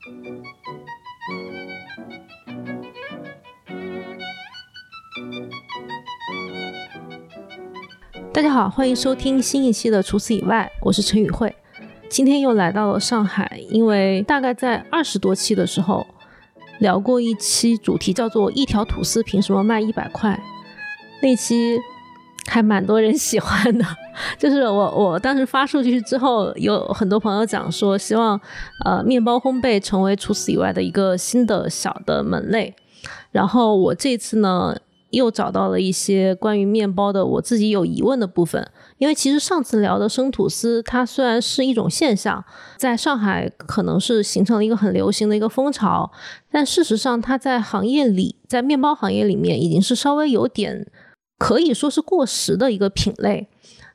大家好，欢迎收听新一期的《除此以外》，我是陈宇慧。今天又来到了上海，因为大概在二十多期的时候聊过一期，主题叫做“一条吐司凭什么卖一百块”，那期还蛮多人喜欢的。就是我我当时发出去之后，有很多朋友讲说，希望呃面包烘焙成为除此以外的一个新的小的门类。然后我这次呢。又找到了一些关于面包的我自己有疑问的部分，因为其实上次聊的生吐司，它虽然是一种现象，在上海可能是形成了一个很流行的一个风潮，但事实上它在行业里，在面包行业里面已经是稍微有点可以说是过时的一个品类。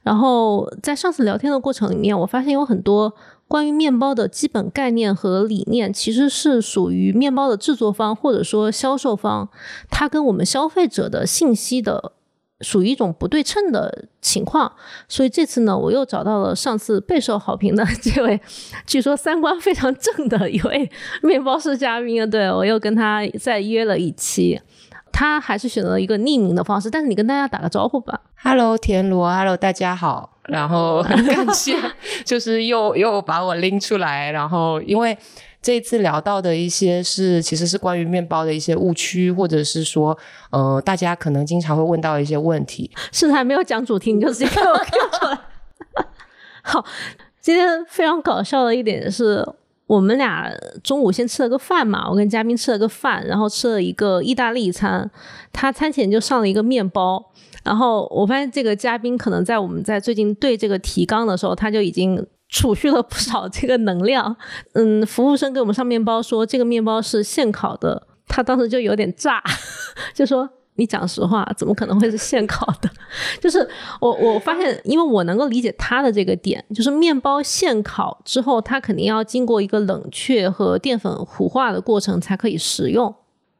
然后在上次聊天的过程里面，我发现有很多。关于面包的基本概念和理念，其实是属于面包的制作方或者说销售方，它跟我们消费者的信息的属于一种不对称的情况。所以这次呢，我又找到了上次备受好评的 这位，据说三观非常正的一位 面包师嘉宾。对我又跟他再约了一期。他还是选择了一个匿名的方式，但是你跟大家打个招呼吧。Hello，田螺，Hello，大家好。然后很 感谢，就是又又把我拎出来。然后因为这一次聊到的一些是，其实是关于面包的一些误区，或者是说，呃，大家可能经常会问到一些问题。是还没有讲主题，你就直接给我跳出来。好，今天非常搞笑的一点是。我们俩中午先吃了个饭嘛，我跟嘉宾吃了个饭，然后吃了一个意大利餐，他餐前就上了一个面包，然后我发现这个嘉宾可能在我们在最近对这个提纲的时候，他就已经储蓄了不少这个能量。嗯，服务生给我们上面包说这个面包是现烤的，他当时就有点炸，就说。你讲实话，怎么可能会是现烤的？就是我我发现，因为我能够理解他的这个点，就是面包现烤之后，它肯定要经过一个冷却和淀粉糊化的过程才可以食用。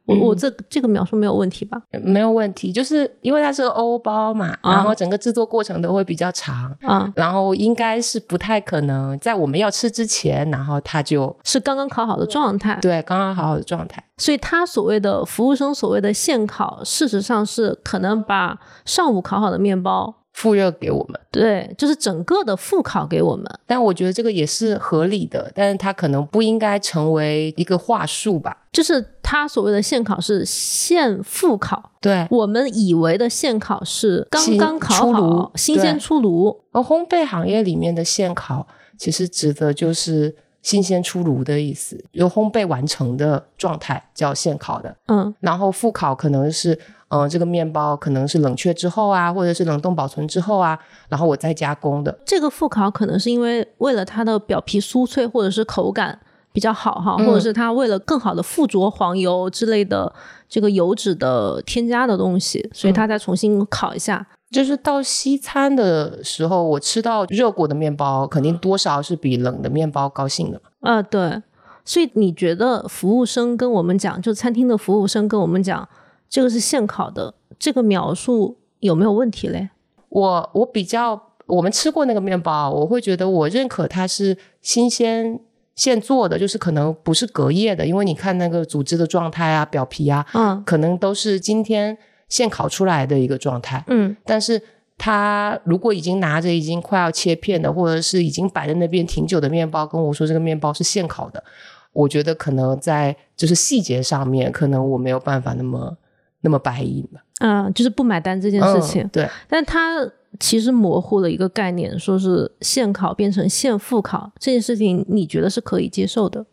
我我这这个描述没有问题吧？没有问题，就是因为它是欧包嘛，然后整个制作过程都会比较长啊，然后应该是不太可能在我们要吃之前，然后它就是刚刚烤好的状态，对，刚刚好好的状态。所以他所谓的服务生所谓的现烤，事实上是可能把上午烤好的面包。复热给我们，对，就是整个的复烤给我们。但我觉得这个也是合理的，但是它可能不应该成为一个话术吧。就是他所谓的现烤是现复烤，对我们以为的现烤是刚刚烤好、新鲜出炉。而烘焙行业里面的现烤，其实指的就是新鲜出炉的意思，由烘焙完成的状态叫现烤的。嗯，然后复烤可能是。嗯，这个面包可能是冷却之后啊，或者是冷冻保存之后啊，然后我再加工的。这个复烤可能是因为为了它的表皮酥脆，或者是口感比较好哈，或者是它为了更好的附着黄油之类的这个油脂的添加的东西，所以它再重新烤一下。就是到西餐的时候，我吃到热过的面包，肯定多少是比冷的面包高兴的。啊，对。所以你觉得服务生跟我们讲，就餐厅的服务生跟我们讲。这个是现烤的，这个描述有没有问题嘞？我我比较，我们吃过那个面包，我会觉得我认可它是新鲜现做的，就是可能不是隔夜的，因为你看那个组织的状态啊，表皮啊，嗯，可能都是今天现烤出来的一个状态，嗯。但是他如果已经拿着已经快要切片的，或者是已经摆在那边挺久的面包，跟我说这个面包是现烤的，我觉得可能在就是细节上面，可能我没有办法那么。那么白银吧？嗯，就是不买单这件事情。对，但他其实模糊了一个概念，说是现烤变成现复烤这件事情，你觉得是可以接受的？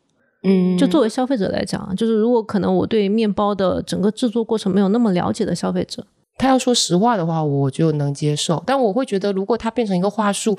嗯，就作为消费者来讲，就是如果可能我对面包的整个制作过程没有那么了解的消费者，他要说实话的话，我就能接受。但我会觉得，如果它变成一个话术，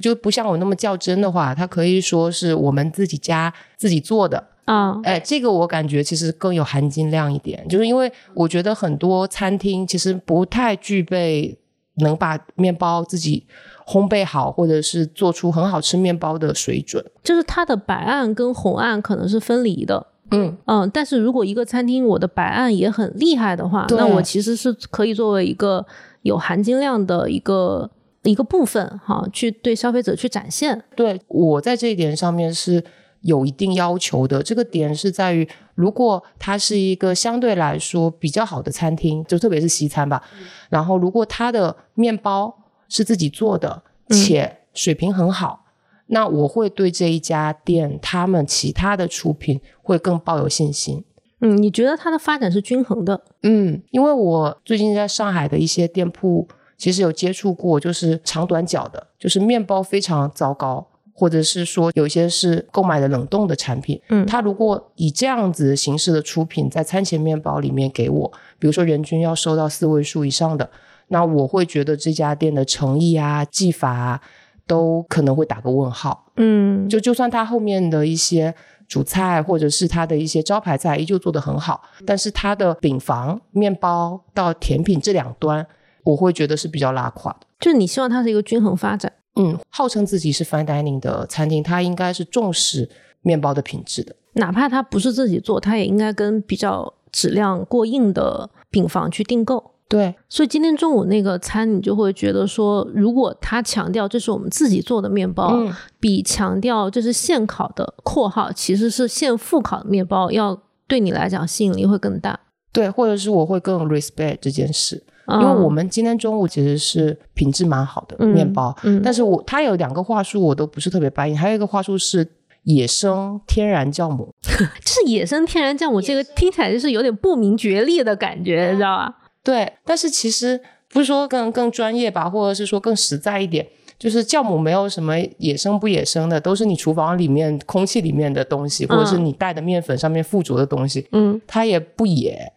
就不像我那么较真的话，它可以说是我们自己家自己做的。啊，哎，这个我感觉其实更有含金量一点，就是因为我觉得很多餐厅其实不太具备能把面包自己烘焙好，或者是做出很好吃面包的水准。就是它的白案跟红案可能是分离的，嗯嗯。但是如果一个餐厅我的白案也很厉害的话，那我其实是可以作为一个有含金量的一个一个部分哈，去对消费者去展现。对我在这一点上面是。有一定要求的。这个点是在于，如果它是一个相对来说比较好的餐厅，就特别是西餐吧，然后如果它的面包是自己做的，且水平很好，那我会对这一家店他们其他的出品会更抱有信心。嗯，你觉得它的发展是均衡的？嗯，因为我最近在上海的一些店铺，其实有接触过，就是长短脚的，就是面包非常糟糕，或者是说有些是购买的冷冻的产品。嗯，他如果以这样子形式的出品在餐前面包里面给我，比如说人均要收到四位数以上的，那我会觉得这家店的诚意啊、技法啊，都可能会打个问号。嗯，就就算他后面的一些。主菜或者是它的一些招牌菜依旧做得很好，但是它的饼房、面包到甜品这两端，我会觉得是比较拉垮的。就是你希望它是一个均衡发展。嗯，号称自己是 fine dining 的餐厅，它应该是重视面包的品质的。哪怕它不是自己做，它也应该跟比较质量过硬的饼房去订购。对，所以今天中午那个餐，你就会觉得说，如果他强调这是我们自己做的面包，比强调这是现烤的（括号其实是现复烤的面包）要对你来讲吸引力会更大。对，或者是我会更 respect 这件事，因为我们今天中午其实是品质蛮好的面包，但是我它有两个话术我都不是特别答应，还有一个话术是野生天然酵母，就是野生天然酵母，这个听起来就是有点不明觉厉的感觉，你知道吧？对，但是其实不是说更更专业吧，或者是说更实在一点，就是酵母没有什么野生不野生的，都是你厨房里面空气里面的东西，或者是你带的面粉上面附着的东西，嗯，它也不野。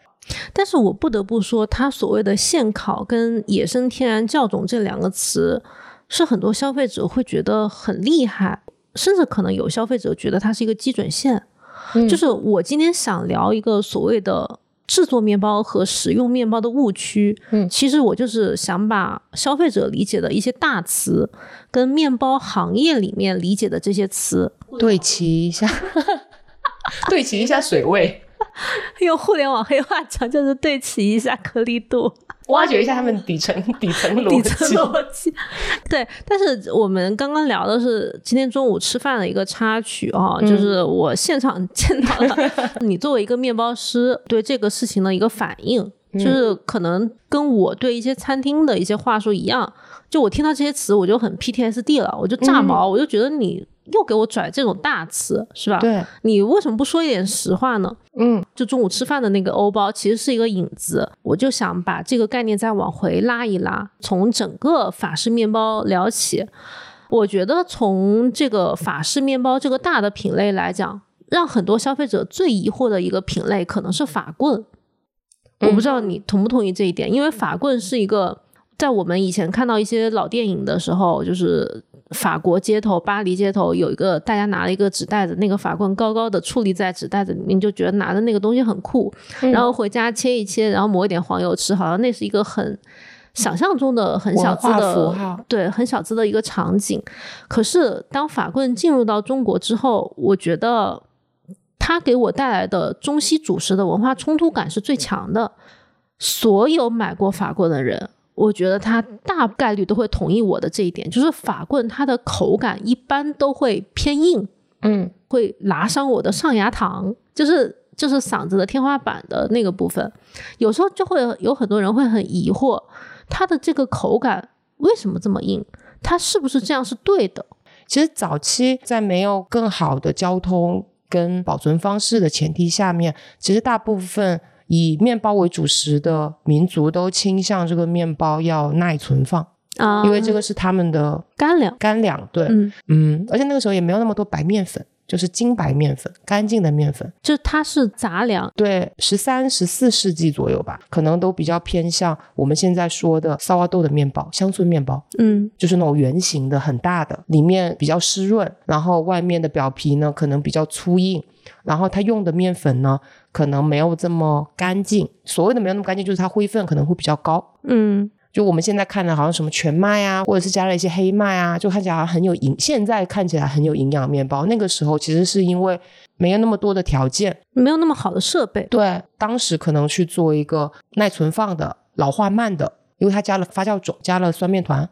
但是我不得不说，它所谓的现烤跟野生天然酵种这两个词，是很多消费者会觉得很厉害，甚至可能有消费者觉得它是一个基准线。就是我今天想聊一个所谓的。制作面包和使用面包的误区，嗯，其实我就是想把消费者理解的一些大词，跟面包行业里面理解的这些词对齐一下，对齐一下水位，用互联网黑话讲就是对齐一下颗粒度。挖掘一下他们底层 底层逻辑，对。但是我们刚刚聊的是今天中午吃饭的一个插曲啊，就是我现场 见到了你作为一个面包师对这个事情的一个反应，就是可能跟我对一些餐厅的一些话术一样，就我听到这些词我就很 PTSD 了，我就炸毛，我就觉得你。又给我拽这种大词是吧？对，你为什么不说一点实话呢？嗯，就中午吃饭的那个欧包其实是一个引子，我就想把这个概念再往回拉一拉，从整个法式面包聊起。我觉得从这个法式面包这个大的品类来讲，让很多消费者最疑惑的一个品类可能是法棍。我不知道你同不同意这一点，因为法棍是一个在我们以前看到一些老电影的时候，就是。法国街头，巴黎街头有一个，大家拿了一个纸袋子，那个法棍高高的矗立在纸袋子里面，就觉得拿着那个东西很酷，然后回家切一切，然后抹一点黄油吃，好像那是一个很想象中的很小资的，对，很小资的一个场景。可是当法棍进入到中国之后，我觉得它给我带来的中西主食的文化冲突感是最强的。所有买过法棍的人。我觉得他大概率都会同意我的这一点，就是法棍它的口感一般都会偏硬，嗯，会拉伤我的上牙膛，就是就是嗓子的天花板的那个部分。有时候就会有很多人会很疑惑，它的这个口感为什么这么硬？它是不是这样是对的？其实早期在没有更好的交通跟保存方式的前提下面，其实大部分。以面包为主食的民族都倾向这个面包要耐存放啊，因为这个是他们的干粮。干粮，对，嗯，而且那个时候也没有那么多白面粉，就是精白面粉，干净的面粉，就它是杂粮。对，十三、十四世纪左右吧，可能都比较偏向我们现在说的萨瓦豆的面包，乡村面包，嗯，就是那种圆形的、很大的，里面比较湿润，然后外面的表皮呢可能比较粗硬。然后它用的面粉呢，可能没有这么干净。所谓的没有那么干净，就是它灰分可能会比较高。嗯，就我们现在看的，好像什么全麦啊，或者是加了一些黑麦啊，就看起来很有营。现在看起来很有营养面包，那个时候其实是因为没有那么多的条件，没有那么好的设备。对，当时可能去做一个耐存放的、老化慢的，因为它加了发酵种，加了酸面团，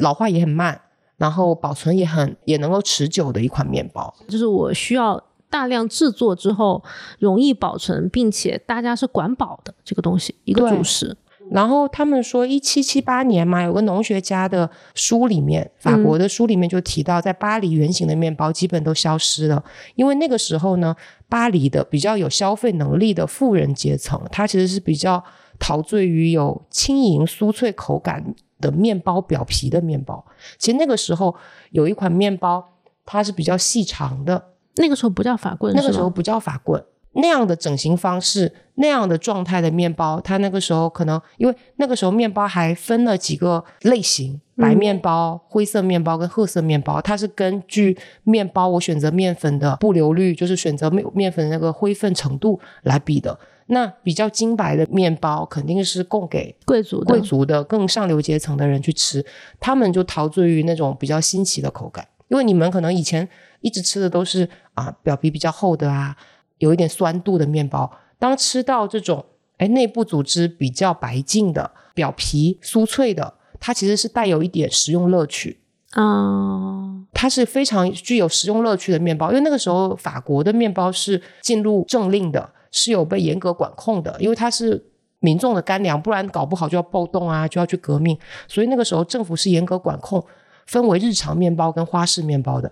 老化也很慢。然后保存也很也能够持久的一款面包。就是我需要大量制作之后容易保存，并且大家是管饱的这个东西，一个主食。然后他们说，一七七八年嘛，有个农学家的书里面，法国的书里面就提到，在巴黎圆形的面包基本都消失了，因为那个时候呢，巴黎的比较有消费能力的富人阶层，他其实是比较陶醉于有轻盈酥脆口感的面包表皮的面包。其实那个时候有一款面包，它是比较细长的，那个时候不叫法棍，那个时候不叫法棍。那样的整形方式，那样的状态的面包，它那个时候可能因为那个时候面包还分了几个类型：白面包、灰色面包跟褐色面包。它是根据面包我选择面粉的不流率，就是选择面面粉的那个灰分程度来比的。那比较金白的面包肯定是供给贵族、贵族的更上流阶层的人去吃，他们就陶醉于那种比较新奇的口感。因为你们可能以前一直吃的都是啊表皮比较厚的啊。有一点酸度的面包，当吃到这种哎内部组织比较白净的表皮酥脆的，它其实是带有一点食用乐趣啊，它是非常具有食用乐趣的面包。因为那个时候法国的面包是进入政令的，是有被严格管控的，因为它是民众的干粮，不然搞不好就要暴动啊，就要去革命。所以那个时候政府是严格管控，分为日常面包跟花式面包的。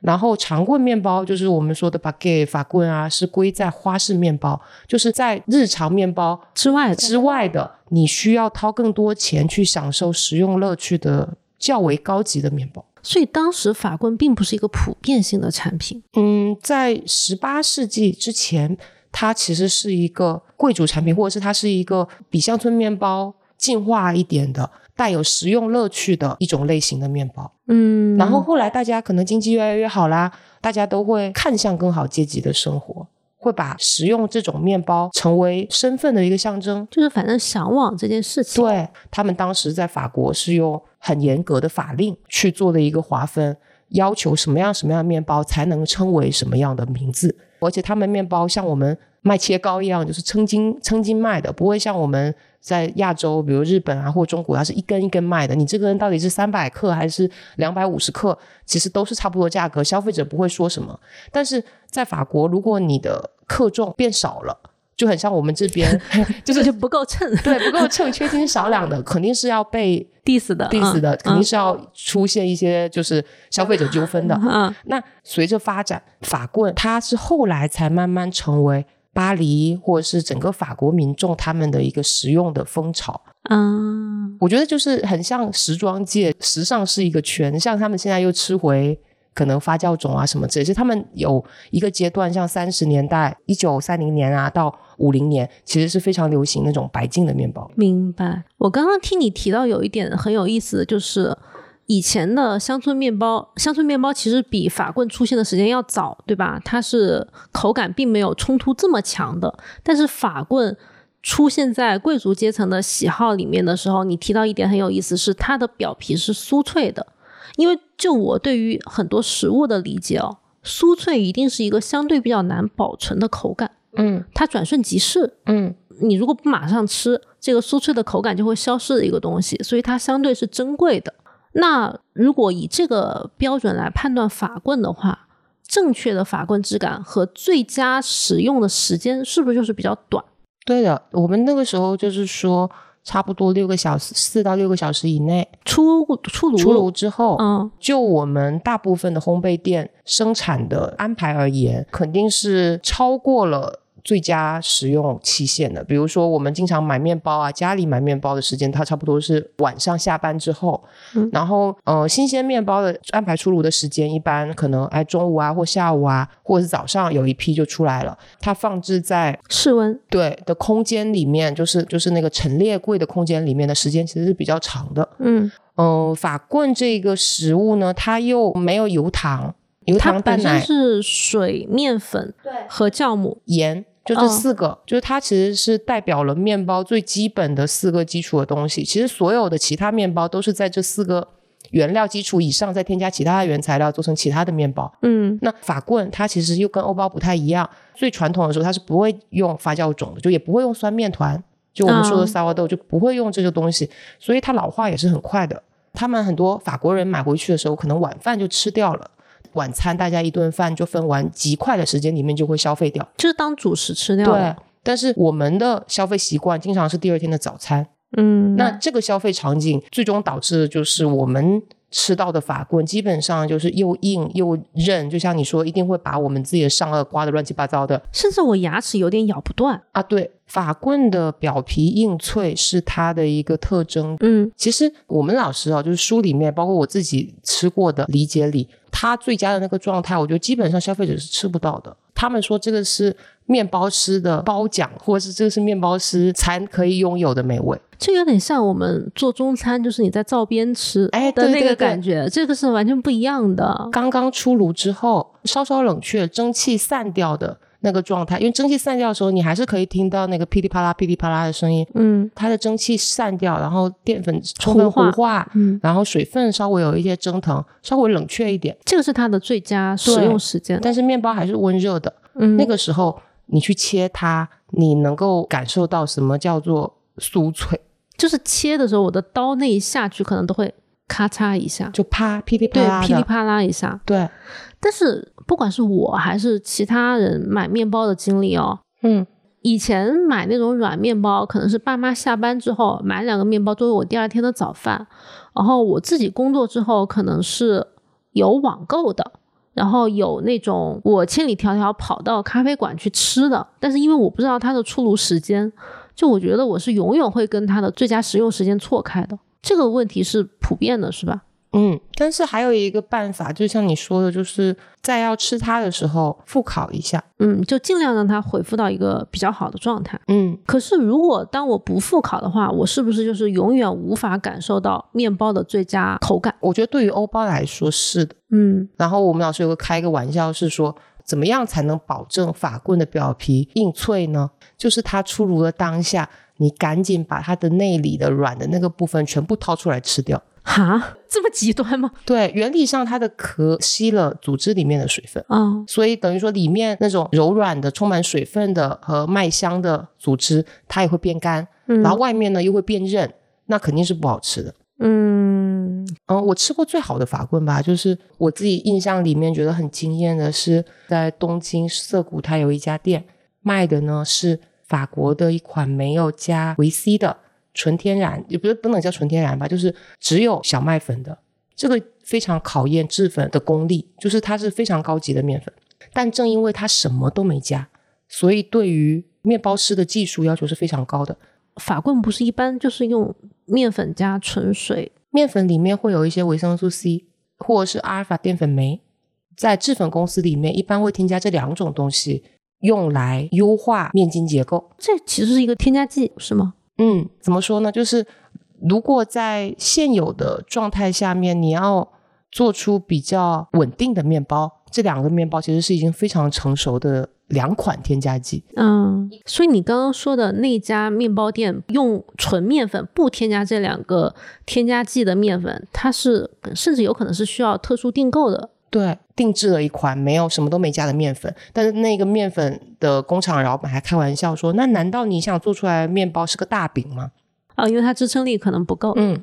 然后长棍面包就是我们说的 baguette 法棍啊，是归在花式面包，就是在日常面包之外之外的，你需要掏更多钱去享受食用乐趣的较为高级的面包。所以当时法棍并不是一个普遍性的产品。嗯，在十八世纪之前，它其实是一个贵族产品，或者是它是一个比乡村面包进化一点的。带有食用乐趣的一种类型的面包，嗯，然后后来大家可能经济越来越好啦，大家都会看向更好阶级的生活，会把食用这种面包成为身份的一个象征，就是反正向往这件事情。对他们当时在法国是用很严格的法令去做的一个划分，要求什么样什么样的面包才能称为什么样的名字，而且他们面包像我们卖切糕一样，就是称斤称斤卖的，不会像我们。在亚洲，比如日本啊或中国，它是一根一根卖的。你这根到底是三百克还是两百五十克，其实都是差不多价格，消费者不会说什么。但是在法国，如果你的克重变少了，就很像我们这边，就是就不够称，对，不够称，缺斤少两的，肯定是要被 diss 的，diss 的，肯定是要出现一些就是消费者纠纷的。嗯，那随着发展，法棍它是后来才慢慢成为。巴黎或者是整个法国民众他们的一个实用的风潮，嗯，我觉得就是很像时装界，时尚是一个圈，像他们现在又吃回可能发酵种啊什么，只是他们有一个阶段，像三十年代一九三零年啊到五零年，其实是非常流行那种白净的面包。明白。我刚刚听你提到有一点很有意思，就是。以前的乡村面包，乡村面包其实比法棍出现的时间要早，对吧？它是口感并没有冲突这么强的。但是法棍出现在贵族阶层的喜好里面的时候，你提到一点很有意思，是它的表皮是酥脆的。因为就我对于很多食物的理解哦，酥脆一定是一个相对比较难保存的口感。嗯，它转瞬即逝。嗯，你如果不马上吃，这个酥脆的口感就会消失的一个东西，所以它相对是珍贵的。那如果以这个标准来判断法棍的话，正确的法棍质感和最佳使用的时间是不是就是比较短？对的，我们那个时候就是说，差不多六个小时，四到六个小时以内出出炉出炉之后，嗯，就我们大部分的烘焙店生产的安排而言，肯定是超过了。最佳食用期限的，比如说我们经常买面包啊，家里买面包的时间，它差不多是晚上下班之后。嗯，然后呃，新鲜面包的安排出炉的时间，一般可能哎中午啊或下午啊，或者是早上有一批就出来了。它放置在室温对的空间里面，就是就是那个陈列柜的空间里面的时间其实是比较长的。嗯嗯，法棍这个食物呢，它又没有油糖，油糖蛋奶是水、面粉对和酵母盐。就这四个，就是它其实是代表了面包最基本的四个基础的东西。其实所有的其他面包都是在这四个原料基础以上再添加其他的原材料做成其他的面包。嗯，那法棍它其实又跟欧包不太一样，最传统的时候它是不会用发酵种的，就也不会用酸面团，就我们说的 sourdough 就不会用这个东西，所以它老化也是很快的。他们很多法国人买回去的时候，可能晚饭就吃掉了，晚餐大家一顿饭就分完，极快的时间里面就会消费掉，就是当主食吃掉。对，但是我们的消费习惯经常是第二天的早餐。嗯，那这个消费场景最终导致的就是我们。吃到的法棍基本上就是又硬又韧，就像你说，一定会把我们自己的上颚刮得乱七八糟的，甚至我牙齿有点咬不断啊。对，法棍的表皮硬脆是它的一个特征。嗯，其实我们老师啊，就是书里面，包括我自己吃过的理解里，它最佳的那个状态，我觉得基本上消费者是吃不到的。他们说这个是面包师的褒奖，或者是这个是面包师才可以拥有的美味，这有点像我们做中餐，就是你在灶边吃哎的那个感觉，这个是完全不一样的。刚刚出炉之后，稍稍冷却，蒸汽散掉的那个状态，因为蒸汽散掉的时候，你还是可以听到那个噼里啪啦、噼里啪啦的声音。嗯，它的蒸汽散掉，然后淀粉充分糊化，嗯，然后水分稍微有一些蒸腾，稍微冷却一点，这个是它的最佳使用时间。但是面包还是温热的。嗯那个时候你去切它，你能够感受到什么叫做酥脆？就是切的时候，我的刀那一下去，可能都会咔嚓一下，就啪噼里啪啦，噼里啪啦一下。对。但是不管是我还是其他人买面包的经历哦，嗯，以前买那种软面包，可能是爸妈下班之后买两个面包作为我第二天的早饭，然后我自己工作之后，可能是有网购的。然后有那种我千里迢迢跑到咖啡馆去吃的，但是因为我不知道它的出炉时间，就我觉得我是永远会跟它的最佳食用时间错开的。这个问题是普遍的，是吧？嗯，但是还有一个办法，就像你说的，就是在要吃它的时候复烤一下，嗯，就尽量让它恢复到一个比较好的状态。嗯，可是如果当我不复烤的话，我是不是就是永远无法感受到面包的最佳口感？我觉得对于欧包来说是的，嗯。然后我们老师有个开一个玩笑，是说怎么样才能保证法棍的表皮硬脆呢？就是它出炉的当下，你赶紧把它的内里的软的那个部分全部掏出来吃掉。哈，这么极端吗？对，原理上它的壳吸了组织里面的水分，嗯，所以等于说里面那种柔软的、充满水分的和麦香的组织，它也会变干，然后外面呢又会变韧，那肯定是不好吃的。嗯嗯，我吃过最好的法棍吧，就是我自己印象里面觉得很惊艳的是，在东京涩谷，它有一家店卖的呢是法国的一款没有加维 C 的。纯天然也不是不能叫纯天然吧，就是只有小麦粉的，这个非常考验制粉的功力，就是它是非常高级的面粉。但正因为它什么都没加，所以对于面包师的技术要求是非常高的。法棍不是一般就是用面粉加纯水，面粉里面会有一些维生素 C 或者是阿尔法淀粉酶，在制粉公司里面一般会添加这两种东西，用来优化面筋结构。这其实是一个添加剂，是吗？嗯，怎么说呢？就是如果在现有的状态下面，你要做出比较稳定的面包，这两个面包其实是已经非常成熟的两款添加剂。嗯，所以你刚刚说的那家面包店用纯面粉不添加这两个添加剂的面粉，它是甚至有可能是需要特殊订购的。对，定制了一款没有什么都没加的面粉，但是那个面粉的工厂老板还开玩笑说：“那难道你想做出来面包是个大饼吗？”啊，因为它支撑力可能不够。嗯，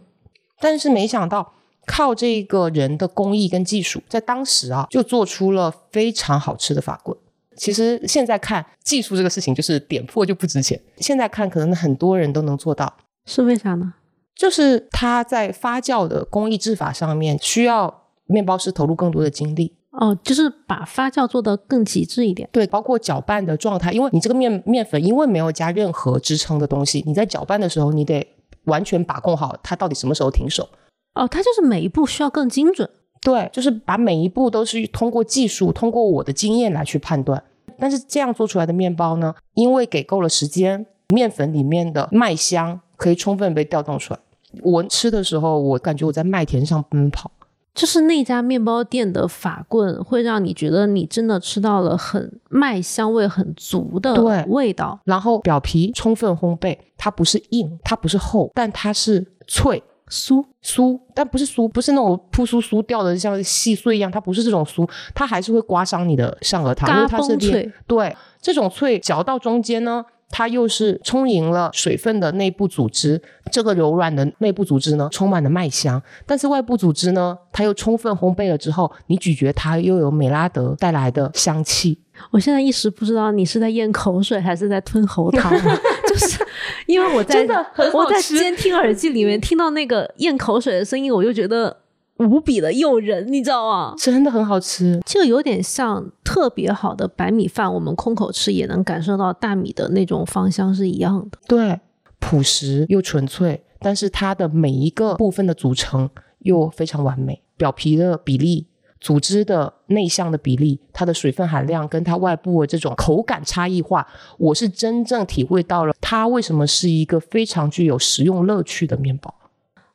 但是没想到靠这个人的工艺跟技术，在当时啊就做出了非常好吃的法棍。其实现在看技术这个事情，就是点破就不值钱。现在看可能很多人都能做到，是为啥呢？就是它在发酵的工艺制法上面需要。面包师投入更多的精力哦，就是把发酵做得更极致一点。对，包括搅拌的状态，因为你这个面面粉因为没有加任何支撑的东西，你在搅拌的时候，你得完全把控好它到底什么时候停手。哦，它就是每一步需要更精准。对，就是把每一步都是通过技术、通过我的经验来去判断。但是这样做出来的面包呢，因为给够了时间，面粉里面的麦香可以充分被调动出来。我吃的时候，我感觉我在麦田上奔跑。就是那家面包店的法棍，会让你觉得你真的吃到了很麦香味很足的味道。然后表皮充分烘焙，它不是硬，它不是厚，但它是脆酥酥，但不是酥，不是那种扑酥酥掉的像细碎一样，它不是这种酥，它还是会刮伤你的上颚膛，因为它是脆。对，这种脆嚼到中间呢，它又是充盈了水分的内部组织，这个柔软的内部组织呢，充满了麦香。但是外部组织呢，它又充分烘焙了之后，你咀嚼它又有美拉德带来的香气。我现在一时不知道你是在咽口水还是在吞喉糖，就是因为我在我在监听耳机里面听到那个咽口水的声音，我就觉得。无比的诱人，你知道吗？真的很好吃，这个有点像特别好的白米饭，我们空口吃也能感受到大米的那种芳香是一样的。对，朴实又纯粹，但是它的每一个部分的组成又非常完美。表皮的比例、组织的内向的比例、它的水分含量跟它外部的这种口感差异化，我是真正体会到了它为什么是一个非常具有食用乐趣的面包。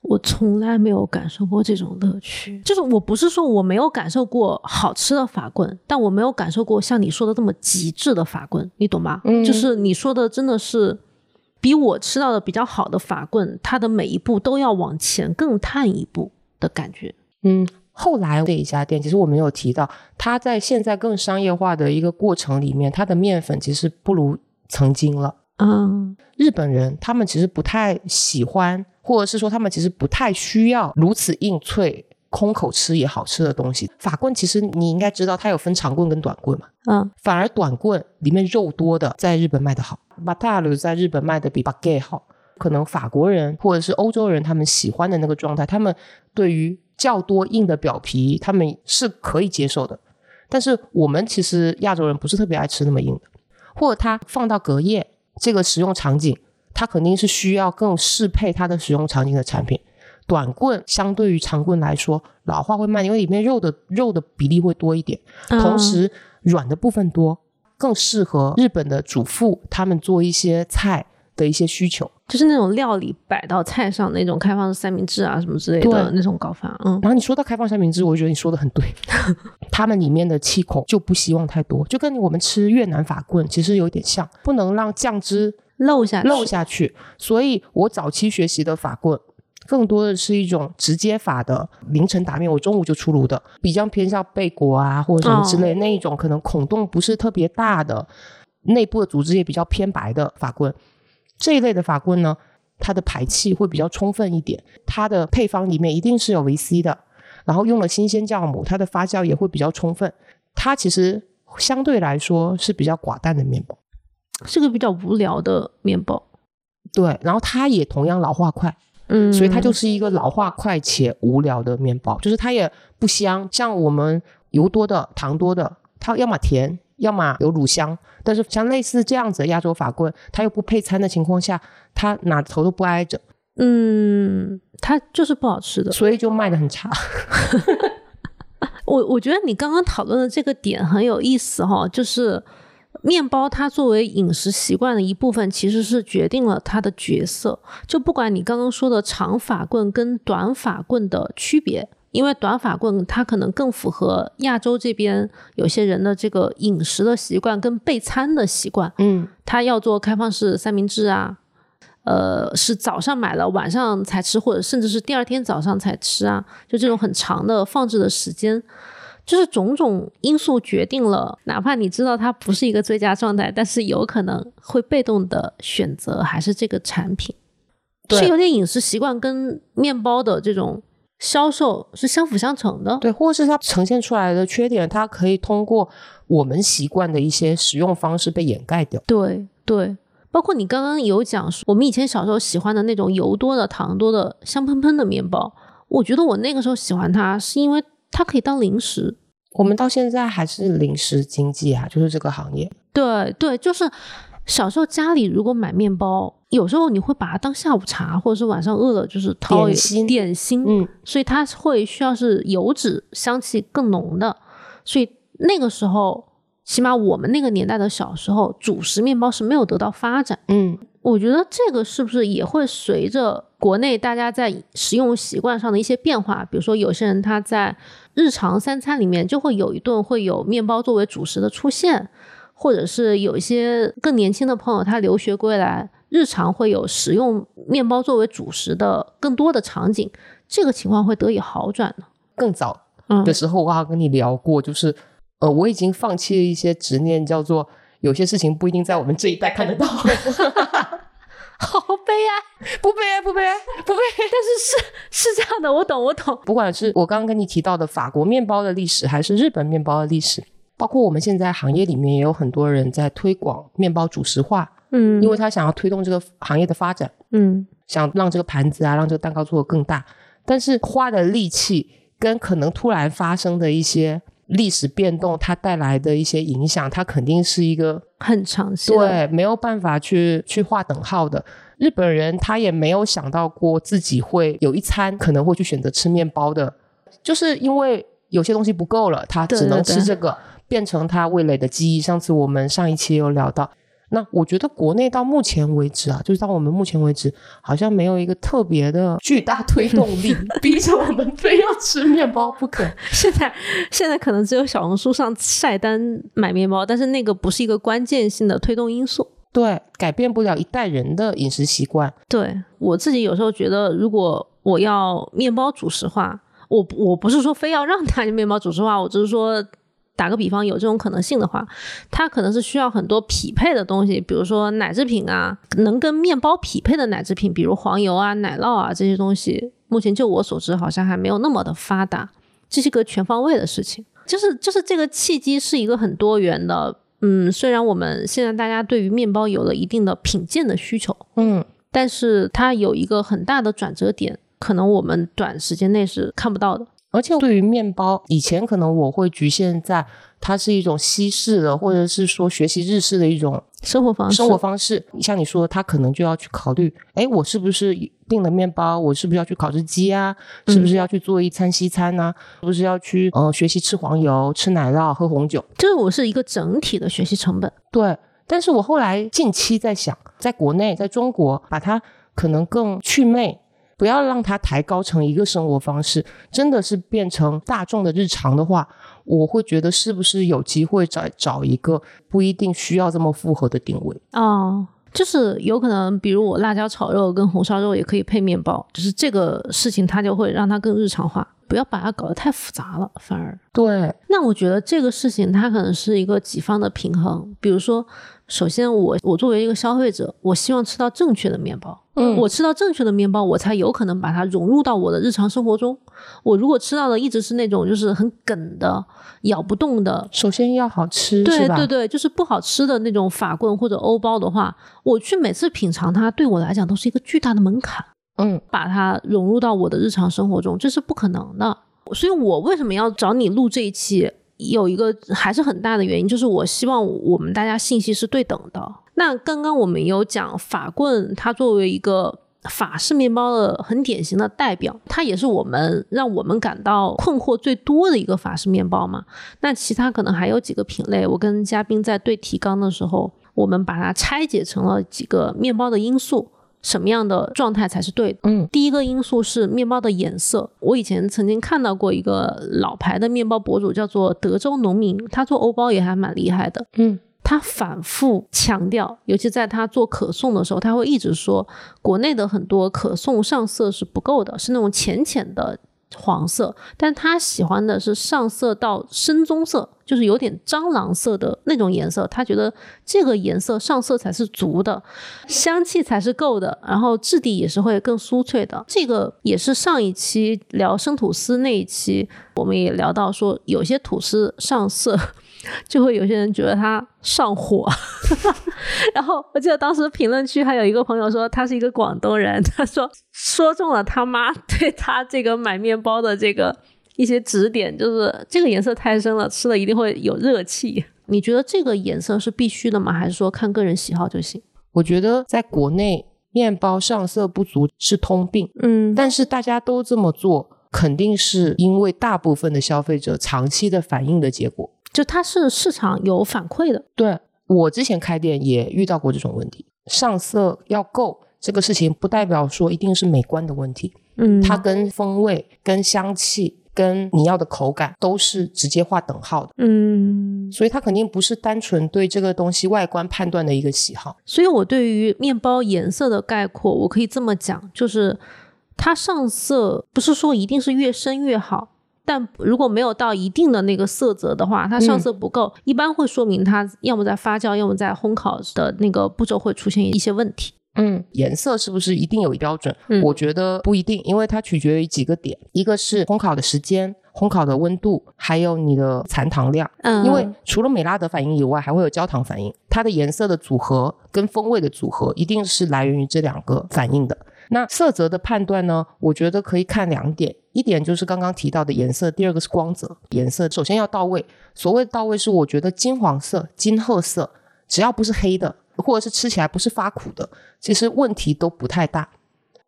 我从来没有感受过这种乐趣，就是我不是说我没有感受过好吃的法棍，但我没有感受过像你说的这么极致的法棍，你懂吗？嗯，就是你说的真的是比我吃到的比较好的法棍，它的每一步都要往前更探一步的感觉。嗯，后来这一家店其实我没有提到，它在现在更商业化的一个过程里面，它的面粉其实不如曾经了。嗯，日本人他们其实不太喜欢。或者是说，他们其实不太需要如此硬脆、空口吃也好吃的东西。法棍其实你应该知道，它有分长棍跟短棍嘛。嗯，反而短棍里面肉多的，在日本卖的好。巴塔鲁在日本卖的比巴盖好。可能法国人或者是欧洲人他们喜欢的那个状态，他们对于较多硬的表皮，他们是可以接受的。但是我们其实亚洲人不是特别爱吃那么硬的，或者它放到隔夜这个食用场景。它肯定是需要更适配它的使用场景的产品。短棍相对于长棍来说，老化会慢，因为里面肉的肉的比例会多一点，同时软的部分多，更适合日本的主妇他们做一些菜的一些需求，就是那种料理摆到菜上那种开放式三明治啊什么之类的那种搞法。嗯，然后你说到开放三明治，我觉得你说的很对，他们里面的气孔就不希望太多，就跟我们吃越南法棍其实有点像，不能让酱汁。漏下漏下去，所以我早期学习的法棍，更多的是一种直接法的凌晨打面，我中午就出炉的，比较偏向贝果啊或者什么之类那一种，可能孔洞不是特别大的，内部的组织也比较偏白的法棍。这一类的法棍呢，它的排气会比较充分一点，它的配方里面一定是有维 C 的，然后用了新鲜酵母，它的发酵也会比较充分，它其实相对来说是比较寡淡的面包。是个比较无聊的面包，对，然后它也同样老化快，嗯，所以它就是一个老化快且无聊的面包，就是它也不香，像我们油多的、糖多的，它要么甜，要么有乳香，但是像类似这样子的亚洲法棍，它又不配餐的情况下，它哪头都不挨着，嗯，它就是不好吃的，所以就卖的很差。我我觉得你刚刚讨论的这个点很有意思哈，就是。面包它作为饮食习惯的一部分，其实是决定了它的角色。就不管你刚刚说的长法棍跟短法棍的区别，因为短法棍它可能更符合亚洲这边有些人的这个饮食的习惯跟备餐的习惯。嗯，他要做开放式三明治啊，呃，是早上买了晚上才吃，或者甚至是第二天早上才吃啊，就这种很长的放置的时间。就是种种因素决定了，哪怕你知道它不是一个最佳状态，但是有可能会被动的选择还是这个产品，是有点饮食习惯跟面包的这种销售是相辅相成的。对，或者是它呈现出来的缺点，它可以通过我们习惯的一些使用方式被掩盖掉。对对，包括你刚刚有讲说，我们以前小时候喜欢的那种油多的、糖多的、香喷喷的面包，我觉得我那个时候喜欢它是因为它可以当零食。我们到现在还是零食经济啊，就是这个行业。对对，就是小时候家里如果买面包，有时候你会把它当下午茶，或者是晚上饿了就是掏点心。点心，嗯，所以它会需要是油脂香气更浓的，所以那个时候，起码我们那个年代的小时候，主食面包是没有得到发展。嗯，我觉得这个是不是也会随着国内大家在食用习惯上的一些变化？比如说有些人他在。日常三餐里面就会有一顿会有面包作为主食的出现，或者是有一些更年轻的朋友他留学归来，日常会有食用面包作为主食的更多的场景，这个情况会得以好转呢。更早的时候，我还跟你聊过，就是呃，我已经放弃了一些执念，叫做有些事情不一定在我们这一代看得到。好悲哀，不悲哀，不悲哀，不悲哀。但是是是这样的，我懂，我懂。不管是我刚刚跟你提到的法国面包的历史，还是日本面包的历史，包括我们现在行业里面也有很多人在推广面包主食化，嗯，因为他想要推动这个行业的发展，嗯，想让这个盘子啊，让这个蛋糕做得更大，但是花的力气跟可能突然发生的一些。历史变动它带来的一些影响，它肯定是一个很长期对，没有办法去去划等号的。日本人他也没有想到过自己会有一餐可能会去选择吃面包的，就是因为有些东西不够了，他只能吃这个，变成他味蕾的记忆。上次我们上一期有聊到。那我觉得国内到目前为止啊，就是到我们目前为止，好像没有一个特别的 巨大推动力，逼着我们非要吃面包不可。现在现在可能只有小红书上晒单买面包，但是那个不是一个关键性的推动因素，对，改变不了一代人的饮食习惯。对我自己有时候觉得，如果我要面包主食化，我我不是说非要让它面包主食化，我只是说。打个比方，有这种可能性的话，它可能是需要很多匹配的东西，比如说奶制品啊，能跟面包匹配的奶制品，比如黄油啊、奶酪啊这些东西，目前就我所知，好像还没有那么的发达。这是个全方位的事情，就是就是这个契机是一个很多元的。嗯，虽然我们现在大家对于面包有了一定的品鉴的需求，嗯，但是它有一个很大的转折点，可能我们短时间内是看不到的。而且对于面包，以前可能我会局限在它是一种西式的，或者是说学习日式的一种生活方式。生活方式，像你说，他可能就要去考虑，哎，我是不是订了面包，我是不是要去烤只鸡啊？是不是要去做一餐西餐呢？是不是要去嗯学习吃黄油、吃奶酪、喝红酒？这我是一个整体的学习成本。对，但是我后来近期在想，在国内，在中国，把它可能更祛魅。不要让它抬高成一个生活方式，真的是变成大众的日常的话，我会觉得是不是有机会再找一个不一定需要这么复合的定位。哦，就是有可能，比如我辣椒炒肉跟红烧肉也可以配面包，就是这个事情它就会让它更日常化，不要把它搞得太复杂了，反而对。那我觉得这个事情它可能是一个几方的平衡，比如说。首先，我我作为一个消费者，我希望吃到正确的面包。嗯，我吃到正确的面包，我才有可能把它融入到我的日常生活中。我如果吃到的一直是那种就是很梗的、咬不动的，首先要好吃，对对对，就是不好吃的那种法棍或者欧包的话，我去每次品尝它，对我来讲都是一个巨大的门槛。嗯，把它融入到我的日常生活中，这是不可能的。所以我为什么要找你录这一期？有一个还是很大的原因，就是我希望我们大家信息是对等的。那刚刚我们有讲法棍，它作为一个法式面包的很典型的代表，它也是我们让我们感到困惑最多的一个法式面包嘛。那其他可能还有几个品类，我跟嘉宾在对提纲的时候，我们把它拆解成了几个面包的因素。什么样的状态才是对的？嗯，第一个因素是面包的颜色。我以前曾经看到过一个老牌的面包博主，叫做德州农民，他做欧包也还蛮厉害的。嗯，他反复强调，尤其在他做可颂的时候，他会一直说，国内的很多可颂上色是不够的，是那种浅浅的。黄色，但他喜欢的是上色到深棕色，就是有点蟑螂色的那种颜色。他觉得这个颜色上色才是足的，香气才是够的，然后质地也是会更酥脆的。这个也是上一期聊生吐司那一期，我们也聊到说，有些吐司上色。就会有些人觉得他上火，然后我记得当时评论区还有一个朋友说他是一个广东人，他说说中了他妈 对他这个买面包的这个一些指点，就是这个颜色太深了，吃了一定会有热气。你觉得这个颜色是必须的吗？还是说看个人喜好就行？我觉得在国内面包上色不足是通病，嗯，但是大家都这么做，肯定是因为大部分的消费者长期的反应的结果。就它是市场有反馈的，对我之前开店也遇到过这种问题，上色要够这个事情不代表说一定是美观的问题，嗯，它跟风味、跟香气、跟你要的口感都是直接画等号的，嗯，所以它肯定不是单纯对这个东西外观判断的一个喜好。所以我对于面包颜色的概括，我可以这么讲，就是它上色不是说一定是越深越好。但如果没有到一定的那个色泽的话，它上色不够，一般会说明它要么在发酵，要么在烘烤的那个步骤会出现一些问题。嗯，颜色是不是一定有标准？我觉得不一定，因为它取决于几个点，一个是烘烤的时间。烘烤的温度，还有你的残糖量，嗯，因为除了美拉德反应以外，还会有焦糖反应。它的颜色的组合跟风味的组合，一定是来源于这两个反应的。那色泽的判断呢？我觉得可以看两点，一点就是刚刚提到的颜色，第二个是光泽。颜色首先要到位，所谓到位是我觉得金黄色、金褐色，只要不是黑的，或者是吃起来不是发苦的，其实问题都不太大。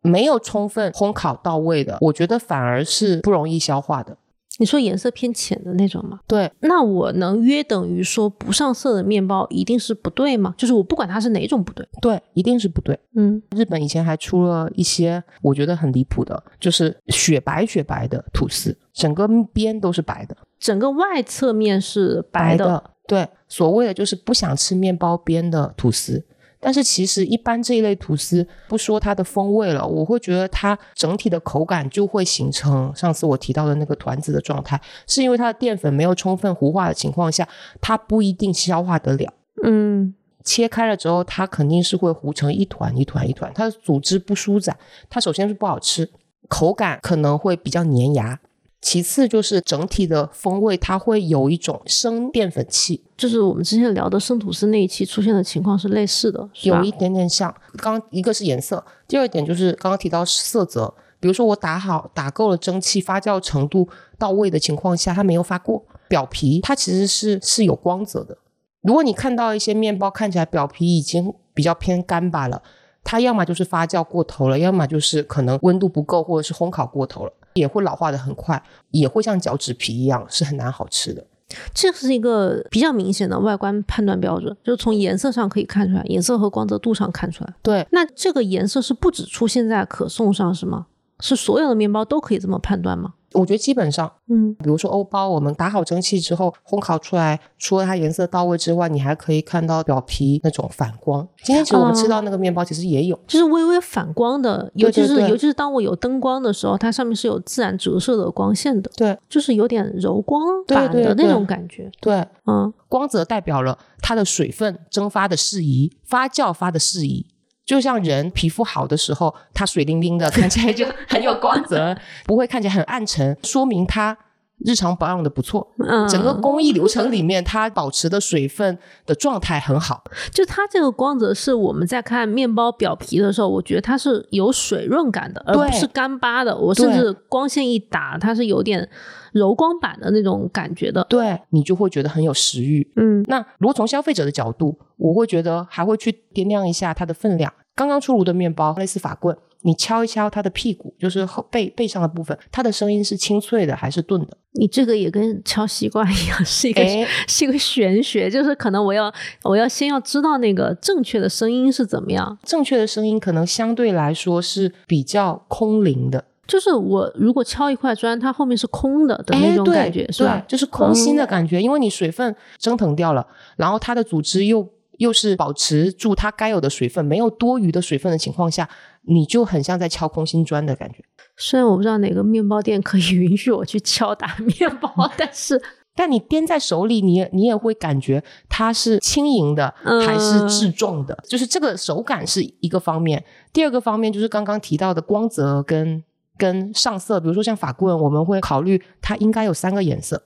没有充分烘烤到位的，我觉得反而是不容易消化的。你说颜色偏浅的那种吗？对，那我能约等于说不上色的面包一定是不对吗？就是我不管它是哪种不对，对，一定是不对。嗯，日本以前还出了一些我觉得很离谱的，就是雪白雪白的吐司，整个边都是白的，整个外侧面是白的。对，所谓的就是不想吃面包边的吐司。但是其实一般这一类吐司，不说它的风味了，我会觉得它整体的口感就会形成上次我提到的那个团子的状态，是因为它的淀粉没有充分糊化的情况下，它不一定消化得了。嗯，切开了之后，它肯定是会糊成一团一团一团，它的组织不舒展，它首先是不好吃，口感可能会比较粘牙。其次就是整体的风味，它会有一种生淀粉气，就是我们之前聊的生吐司那一期出现的情况是类似的，有一点点像。刚一个是颜色，第二点就是刚刚提到色泽，比如说我打好打够了蒸汽，发酵程度到位的情况下，它没有发过表皮，它其实是是有光泽的。如果你看到一些面包看起来表皮已经比较偏干巴了，它要么就是发酵过头了，要么就是可能温度不够，或者是烘烤过头了。也会老化的很快，也会像脚趾皮一样，是很难好吃的。这是一个比较明显的外观判断标准，就是从颜色上可以看出来，颜色和光泽度上看出来。对，那这个颜色是不只出现在可颂上是吗？是所有的面包都可以这么判断吗？我觉得基本上，嗯，比如说欧包，我们打好蒸汽之后烘烤出来，除了它颜色到位之外，你还可以看到表皮那种反光。今天其实我们吃到那个面包其实也有，就是微微反光的，尤其是尤其是当我有灯光的时候，它上面是有自然折射的光线的，对，就是有点柔光版的那种感觉。对，嗯，光泽代表了它的水分蒸发的适宜，发酵发的适宜。就像人皮肤好的时候，它水灵灵的，看起来就很有光泽，不会看起来很暗沉，说明它日常保养的不错。嗯，整个工艺流程里面，它保持的水分的状态很好。就它这个光泽，是我们在看面包表皮的时候，我觉得它是有水润感的，而不是干巴的。我甚至光线一打，它是有点柔光版的那种感觉的。对你就会觉得很有食欲。嗯，那如果从消费者的角度，我会觉得还会去掂量一下它的分量。刚刚出炉的面包，类似法棍，你敲一敲它的屁股，就是后背背上的部分，它的声音是清脆的还是钝的？你这个也跟敲西瓜一样，是一个是一个玄学，就是可能我要我要先要知道那个正确的声音是怎么样。正确的声音可能相对来说是比较空灵的，就是我如果敲一块砖，它后面是空的的那种感觉，是吧？就是空心的感觉，因为你水分蒸腾掉了，然后它的组织又。又是保持住它该有的水分，没有多余的水分的情况下，你就很像在敲空心砖的感觉。虽然我不知道哪个面包店可以 允许我去敲打面包，但是，但你掂在手里，你你也会感觉它是轻盈的还是质重的，就是这个手感是一个方面。第二个方面就是刚刚提到的光泽跟跟上色，比如说像法棍，我们会考虑它应该有三个颜色。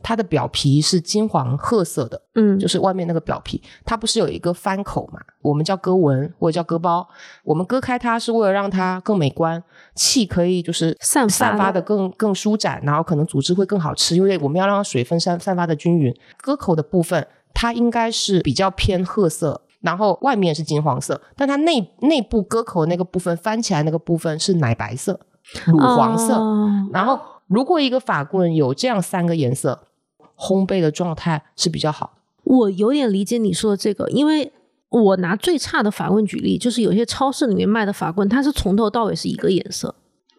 它的表皮是金黄褐色的，嗯，就是外面那个表皮，它不是有一个翻口嘛？我们叫割纹或者叫割包，我们割开它是为了让它更美观，气可以就是散散发的更更舒展，然后可能组织会更好吃，因为我们要让水分散散发的均匀。割口的部分它应该是比较偏褐色，然后外面是金黄色，但它内内部割口那个部分翻起来那个部分是奶白色、乳黄色。然后如果一个法棍有这样三个颜色。烘焙的状态是比较好。我有点理解你说的这个，因为我拿最差的法棍举例，就是有些超市里面卖的法棍，它是从头到尾是一个颜色，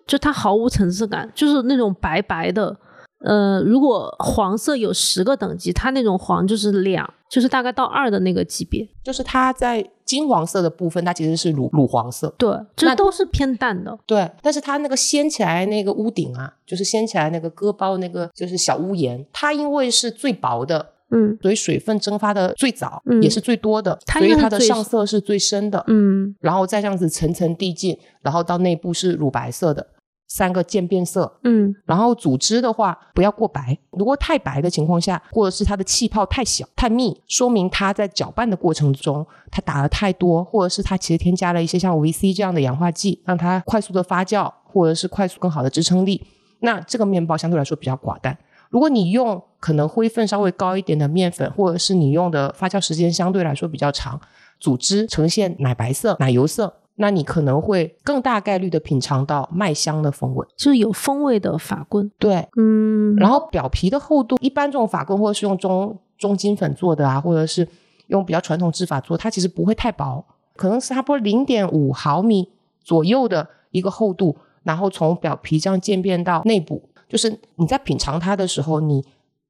就它毫无层次感，就是那种白白的，呃，如果黄色有十个等级，它那种黄就是两，就是大概到二的那个级别。就是它在金黄色的部分，它其实是乳乳黄色。对，这都是偏淡的。对，但是它那个掀起来那个屋顶啊，就是掀起来那个割包那个就是小屋檐，它因为是最薄的，嗯，所以水分蒸发的最早，也是最多的，所以它的上色是最深的，嗯，然后再这样子层层递进，然后到内部是乳白色的。三个渐变色，嗯，然后组织的话不要过白，如果太白的情况下，或者是它的气泡太小太密，说明它在搅拌的过程中它打了太多，或者是它其实添加了一些像维 C 这样的氧化剂，让它快速的发酵，或者是快速更好的支撑力，那这个面包相对来说比较寡淡。如果你用可能灰分稍微高一点的面粉，或者是你用的发酵时间相对来说比较长，组织呈现奶白色、奶油色。那你可能会更大概率的品尝到麦香的风味，就是有风味的法棍。对，嗯。然后表皮的厚度，一般这种法棍或者是用中中筋粉做的啊，或者是用比较传统制法做，它其实不会太薄，可能是差不多零点五毫米左右的一个厚度，然后从表皮这样渐变到内部，就是你在品尝它的时候，你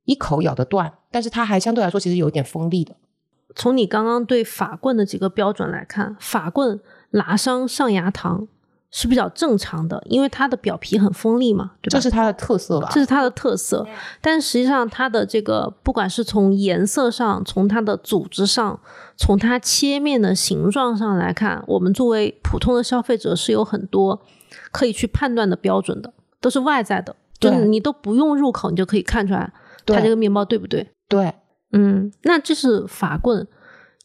一口咬得断，但是它还相对来说其实有点锋利的。从你刚刚对法棍的几个标准来看，法棍。拉伤上牙膛是比较正常的，因为它的表皮很锋利嘛，对吧？这是它的特色吧？这是它的特色。但实际上，它的这个不管是从颜色上、从它的组织上、从它切面的形状上来看，我们作为普通的消费者是有很多可以去判断的标准的，都是外在的，就你都不用入口，你就可以看出来它这个面包对不对？对，嗯，那这是法棍。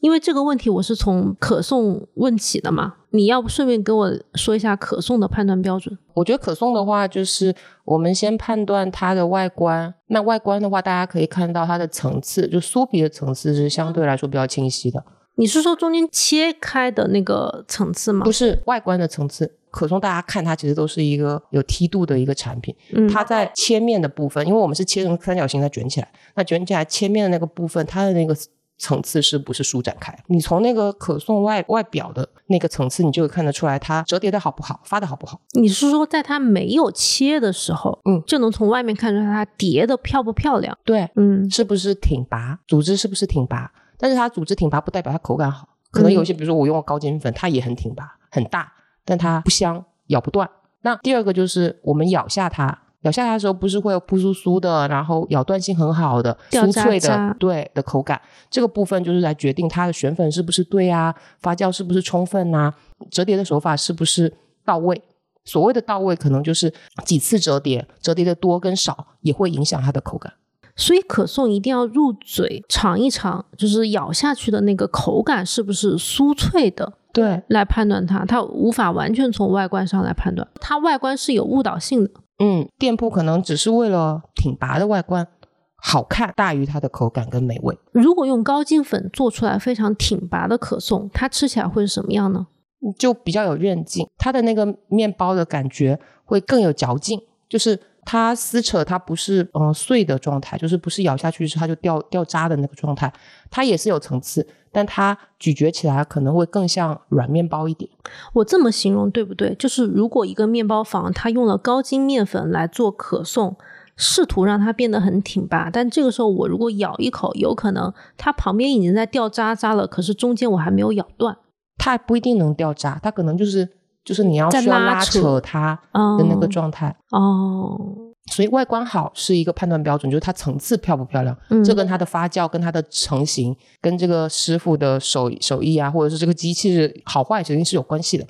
因为这个问题我是从可颂问起的嘛，你要不顺便跟我说一下可颂的判断标准？我觉得可颂的话，就是我们先判断它的外观。那外观的话，大家可以看到它的层次，就酥皮的层次是相对来说比较清晰的。你是说中间切开的那个层次吗？不是，外观的层次。可颂大家看它其实都是一个有梯度的一个产品。嗯，它在切面的部分，因为我们是切成三角形再卷起来，那卷起来切面的那个部分，它的那个。层次是不是舒展开？你从那个可颂外外表的那个层次，你就会看得出来它折叠的好不好，发的好不好。你是说在它没有切的时候，嗯，就能从外面看出来它叠的漂不漂亮？对，嗯，是不是挺拔？组织是不是挺拔？但是它组织挺拔不代表它口感好，可能有些比如说我用高筋粉，它也很挺拔很大，但它不香，咬不断。那第二个就是我们咬下它。咬下来的时候，不是会有扑酥酥的，然后咬断性很好的、酥脆的，对的口感。这个部分就是来决定它的选粉是不是对啊，发酵是不是充分呐，折叠的手法是不是到位。所谓的到位，可能就是几次折叠，折叠的多跟少也会影响它的口感。所以可颂一定要入嘴尝一尝，就是咬下去的那个口感是不是酥脆的，对，来判断它。它无法完全从外观上来判断，它外观是有误导性的。嗯，店铺可能只是为了挺拔的外观好看，大于它的口感跟美味。如果用高筋粉做出来非常挺拔的可颂，它吃起来会是什么样呢？就比较有韧劲，它的那个面包的感觉会更有嚼劲，就是。它撕扯，它不是嗯碎的状态，就是不是咬下去是它就掉掉渣的那个状态，它也是有层次，但它咀嚼起来可能会更像软面包一点。我这么形容对不对？就是如果一个面包房它用了高筋面粉来做可颂，试图让它变得很挺拔，但这个时候我如果咬一口，有可能它旁边已经在掉渣渣了，可是中间我还没有咬断，它还不一定能掉渣，它可能就是。就是你要需要拉扯它的那个状态哦，所以外观好是一个判断标准，就是它层次漂不漂亮，这跟它的发酵、跟它的成型、跟这个师傅的手手艺啊，或者是这个机器是好坏肯定是有关系的。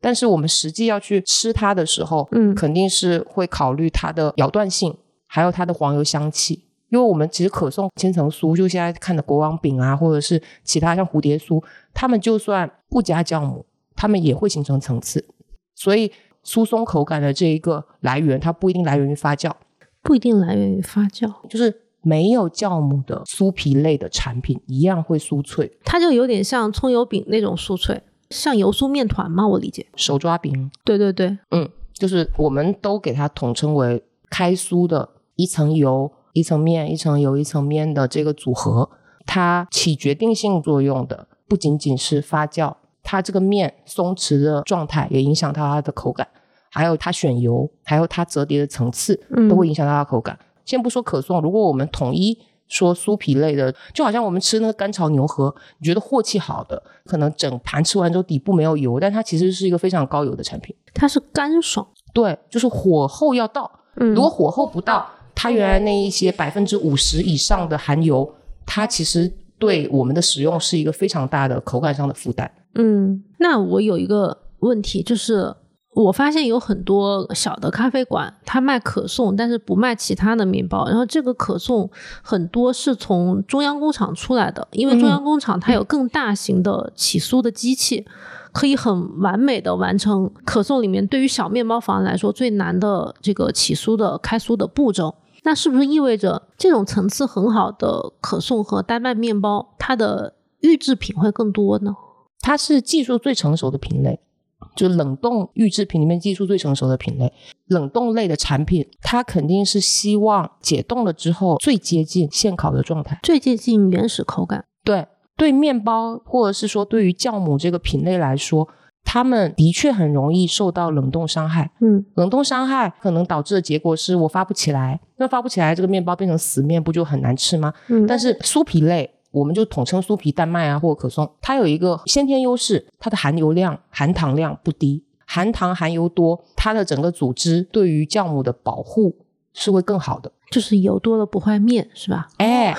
但是我们实际要去吃它的时候，嗯，肯定是会考虑它的咬断性，还有它的黄油香气。因为我们其实可颂千层酥，就现在看的国王饼啊，或者是其他像蝴蝶酥，他们就算不加酵母。它们也会形成层次，所以酥松口感的这一个来源，它不一定来源于发酵，不一定来源于发酵，就是没有酵母的酥皮类的产品一样会酥脆，它就有点像葱油饼那种酥脆，像油酥面团吗？我理解，手抓饼，对对对，嗯，就是我们都给它统称为开酥的一层油一层面一层油一层面的这个组合，它起决定性作用的不仅仅是发酵。它这个面松弛的状态也影响到它的口感，还有它选油，还有它折叠的层次，都会影响到它口感。先不说可颂，如果我们统一说酥皮类的，就好像我们吃那个干炒牛河，你觉得货气好的，可能整盘吃完之后底部没有油，但它其实是一个非常高油的产品。它是干爽，对，就是火候要到。如果火候不到，它原来那一些百分之五十以上的含油，它其实对我们的使用是一个非常大的口感上的负担。嗯，那我有一个问题就是。我发现有很多小的咖啡馆，它卖可颂，但是不卖其他的面包。然后这个可颂很多是从中央工厂出来的，因为中央工厂它有更大型的起酥的机器，可以很完美的完成可颂里面对于小面包房来说最难的这个起酥的开酥的步骤。那是不是意味着这种层次很好的可颂和丹麦面包，它的预制品会更多呢？它是技术最成熟的品类。就冷冻预制品里面技术最成熟的品类，冷冻类的产品，它肯定是希望解冻了之后最接近现烤的状态，最接近原始口感。对，对面包或者是说对于酵母这个品类来说，他们的确很容易受到冷冻伤害。嗯，冷冻伤害可能导致的结果是我发不起来，那发不起来，这个面包变成死面，不就很难吃吗？嗯，但是酥皮类。我们就统称酥皮丹麦啊，或者可颂，它有一个先天优势，它的含油量、含糖量不低，含糖含油多，它的整个组织对于酵母的保护是会更好的，就是油多了不坏面，是吧？哎，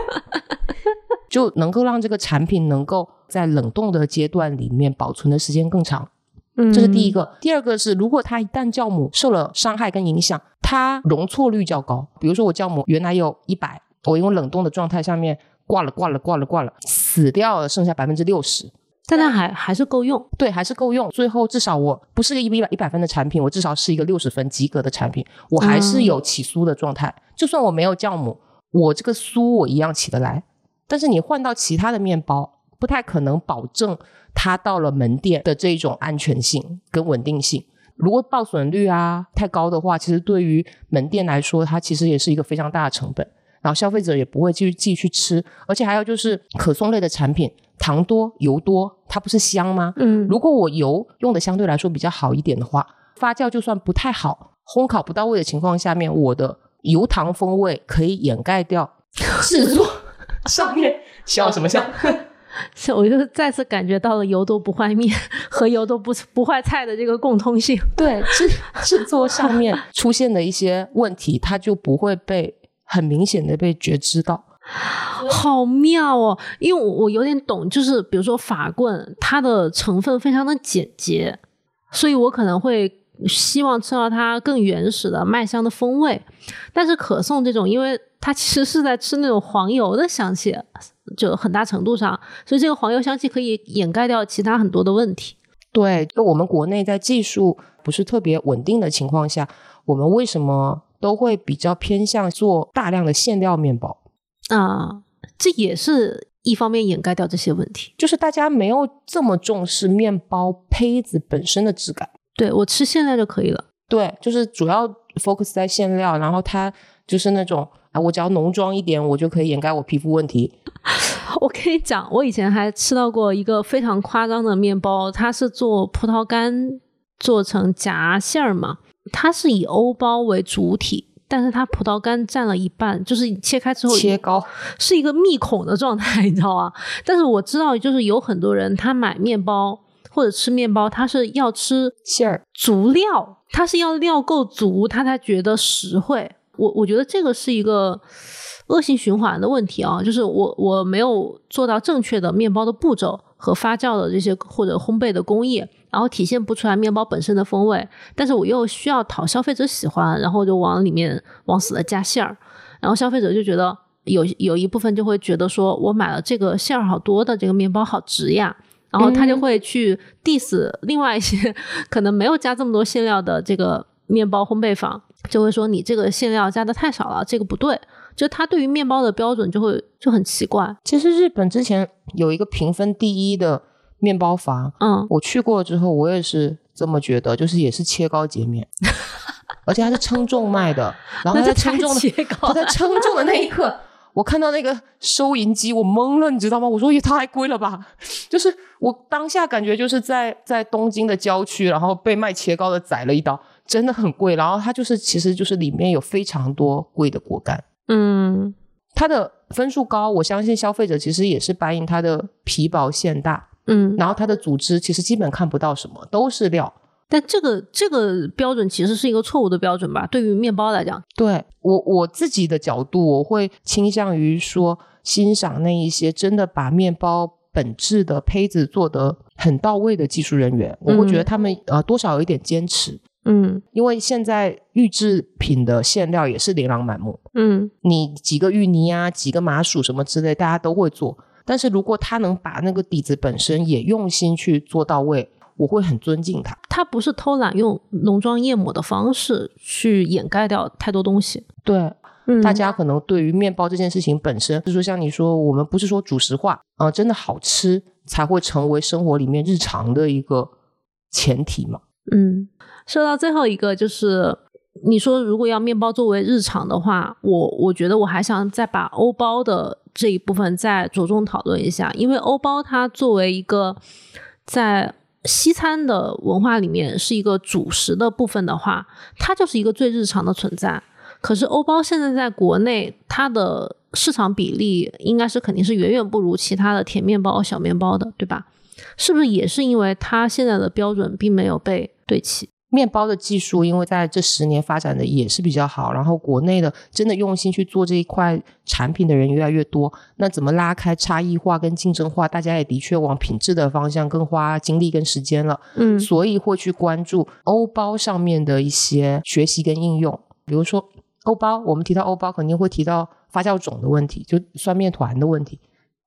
就能够让这个产品能够在冷冻的阶段里面保存的时间更长，嗯，这是第一个。第二个是，如果它一旦酵母受了伤害跟影响，它容错率较高。比如说我酵母原来有一百，我用冷冻的状态下面。挂了，挂了，挂了，挂了，死掉了，剩下百分之六十，但它还还是够用，对，还是够用。最后至少我不是个一百一百分的产品，我至少是一个六十分及格的产品，我还是有起酥的状态。就算我没有酵母，我这个酥我一样起得来。但是你换到其他的面包，不太可能保证它到了门店的这种安全性跟稳定性。如果报损率啊太高的话，其实对于门店来说，它其实也是一个非常大的成本。然后消费者也不会继续继续吃，而且还有就是可颂类的产品，糖多油多，它不是香吗？嗯，如果我油用的相对来说比较好一点的话，发酵就算不太好，烘烤不到位的情况下面，我的油糖风味可以掩盖掉 制作上面笑什么笑？是，我就再次感觉到了油都不坏面和油都不不坏菜的这个共通性。对，制制作上面出现的一些问题，它就不会被。很明显的被觉知到，好妙哦！因为我我有点懂，就是比如说法棍，它的成分非常的简洁，所以我可能会希望吃到它更原始的麦香的风味。但是可颂这种，因为它其实是在吃那种黄油的香气，就很大程度上，所以这个黄油香气可以掩盖掉其他很多的问题。对，就我们国内在技术不是特别稳定的情况下，我们为什么？都会比较偏向做大量的馅料面包啊，这也是一方面掩盖掉这些问题，就是大家没有这么重视面包胚子本身的质感。对我吃馅料就可以了。对，就是主要 focus 在馅料，然后它就是那种啊，我只要浓妆一点，我就可以掩盖我皮肤问题。我跟你讲，我以前还吃到过一个非常夸张的面包，它是做葡萄干做成夹馅儿嘛。它是以欧包为主体，但是它葡萄干占了一半，就是切开之后切糕是一个密孔的状态，你知道吗？但是我知道，就是有很多人他买面包或者吃面包，他是要吃馅儿足料，他是要料够足，他才觉得实惠。我我觉得这个是一个恶性循环的问题啊，就是我我没有做到正确的面包的步骤和发酵的这些或者烘焙的工艺。然后体现不出来面包本身的风味，但是我又需要讨消费者喜欢，然后就往里面往死了加馅儿，然后消费者就觉得有有一部分就会觉得说我买了这个馅儿好多的这个面包好值呀，然后他就会去 diss 另外一些可能没有加这么多馅料的这个面包烘焙坊，就会说你这个馅料加的太少了，这个不对，就他对于面包的标准就会就很奇怪。其实日本之前有一个评分第一的。面包房，嗯，我去过之后，我也是这么觉得，就是也是切糕截面，而且它是称重卖的，然后在称重的，他在称重的那一刻，我看到那个收银机，我懵了，你知道吗？我说也太贵了吧！就是我当下感觉就是在在东京的郊区，然后被卖切糕的宰了一刀，真的很贵。然后它就是其实就是里面有非常多贵的果干，嗯，它的分数高，我相信消费者其实也是白银它的皮薄馅大，嗯，然后它的组织其实基本看不到什么，都是料。但这个这个标准其实是一个错误的标准吧？对于面包来讲，对我我自己的角度，我会倾向于说欣赏那一些真的把面包本质的胚子做得很到位的技术人员，我会觉得他们呃多少有一点坚持，嗯，因为现在预制品的馅料也是琳琅满目，嗯，你几个芋泥啊，几个麻薯什么之类，大家都会做，但是如果他能把那个底子本身也用心去做到位。我会很尊敬他，他不是偷懒用浓妆艳抹的方式去掩盖掉太多东西。对，大家可能对于面包这件事情本身，就是说像你说，我们不是说主食化啊，真的好吃才会成为生活里面日常的一个前提嘛。嗯，说到最后一个，就是你说如果要面包作为日常的话，我我觉得我还想再把欧包的这一部分再着重讨论一下，因为欧包它作为一个在西餐的文化里面是一个主食的部分的话，它就是一个最日常的存在。可是欧包现在在国内，它的市场比例应该是肯定是远远不如其他的甜面包、小面包的，对吧？是不是也是因为它现在的标准并没有被对齐？面包的技术，因为在这十年发展的也是比较好，然后国内的真的用心去做这一块产品的人越来越多，那怎么拉开差异化跟竞争化？大家也的确往品质的方向更花精力跟时间了，嗯，所以会去关注欧包上面的一些学习跟应用。比如说欧包，我们提到欧包，肯定会提到发酵种的问题，就酸面团的问题。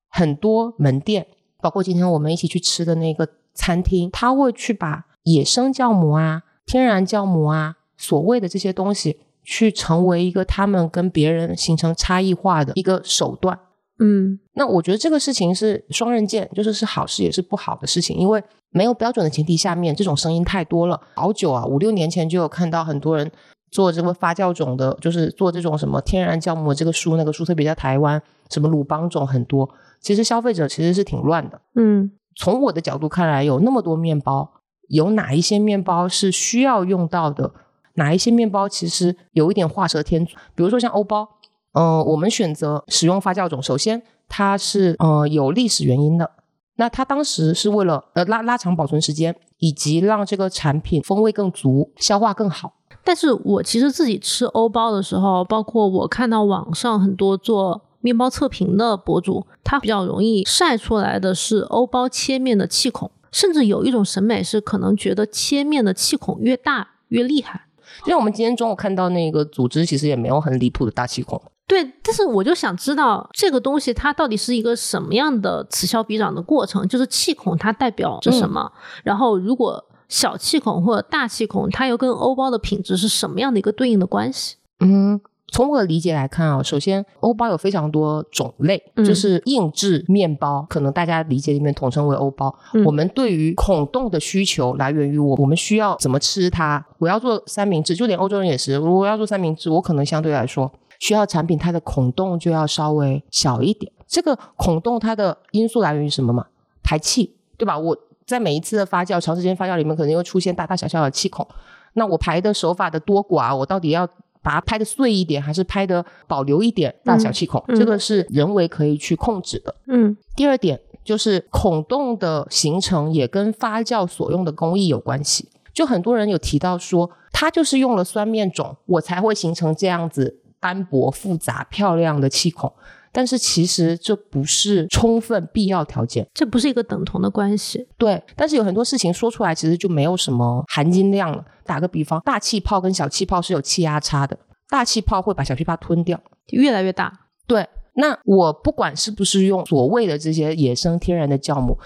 很多门店，包括今天我们一起去吃的那个餐厅，他会去把野生酵母啊。天然酵母啊，所谓的这些东西，去成为一个他们跟别人形成差异化的一个手段。嗯，那我觉得这个事情是双刃剑，就是是好事也是不好的事情，因为没有标准的前提下面，这种声音太多了。好久啊，五六年前就有看到很多人做这个发酵种的，就是做这种什么天然酵母这个书，那个书特别在台湾，什么鲁邦种很多。其实消费者其实是挺乱的。嗯，从我的角度看来，有那么多面包。有哪一些面包是需要用到的？哪一些面包其实有一点画蛇添足？比如说像欧包，嗯，我们选择使用发酵种，首先它是呃有历史原因的。那它当时是为了呃拉拉长保存时间，以及让这个产品风味更足、消化更好。但是我其实自己吃欧包的时候，包括我看到网上很多做面包测评的博主，他比较容易晒出来的是欧包切面的气孔。甚至有一种审美是可能觉得切面的气孔越大越厉害，因为我们今天中午看到那个组织，其实也没有很离谱的大气孔。对，但是我就想知道这个东西它到底是一个什么样的此消彼长的过程，就是气孔它代表着什么？然后如果小气孔或者大气孔，它又跟欧包的品质是什么样的一个对应的关系？嗯。从我的理解来看啊，首先欧包有非常多种类，就是硬质面包，可能大家理解里面统称为欧包。我们对于孔洞的需求来源于我，我们需要怎么吃它？我要做三明治，就连欧洲人也是，如果要做三明治，我可能相对来说需要产品它的孔洞就要稍微小一点。这个孔洞它的因素来源于什么嘛？排气，对吧？我在每一次的发酵、长时间发酵里面，可能又出现大大小小的气孔。那我排的手法的多寡，我到底要？把它拍的碎一点，还是拍的保留一点大小气孔，这个是人为可以去控制的。嗯，第二点就是孔洞的形成也跟发酵所用的工艺有关系。就很多人有提到说，它就是用了酸面种，我才会形成这样子斑驳、复杂、漂亮的气孔。但是其实这不是充分必要条件，这不是一个等同的关系。对，但是有很多事情说出来，其实就没有什么含金量了。打个比方，大气泡跟小气泡是有气压差的，大气泡会把小气泡吞掉，越来越大。对，那我不管是不是用所谓的这些野生天然的酵母，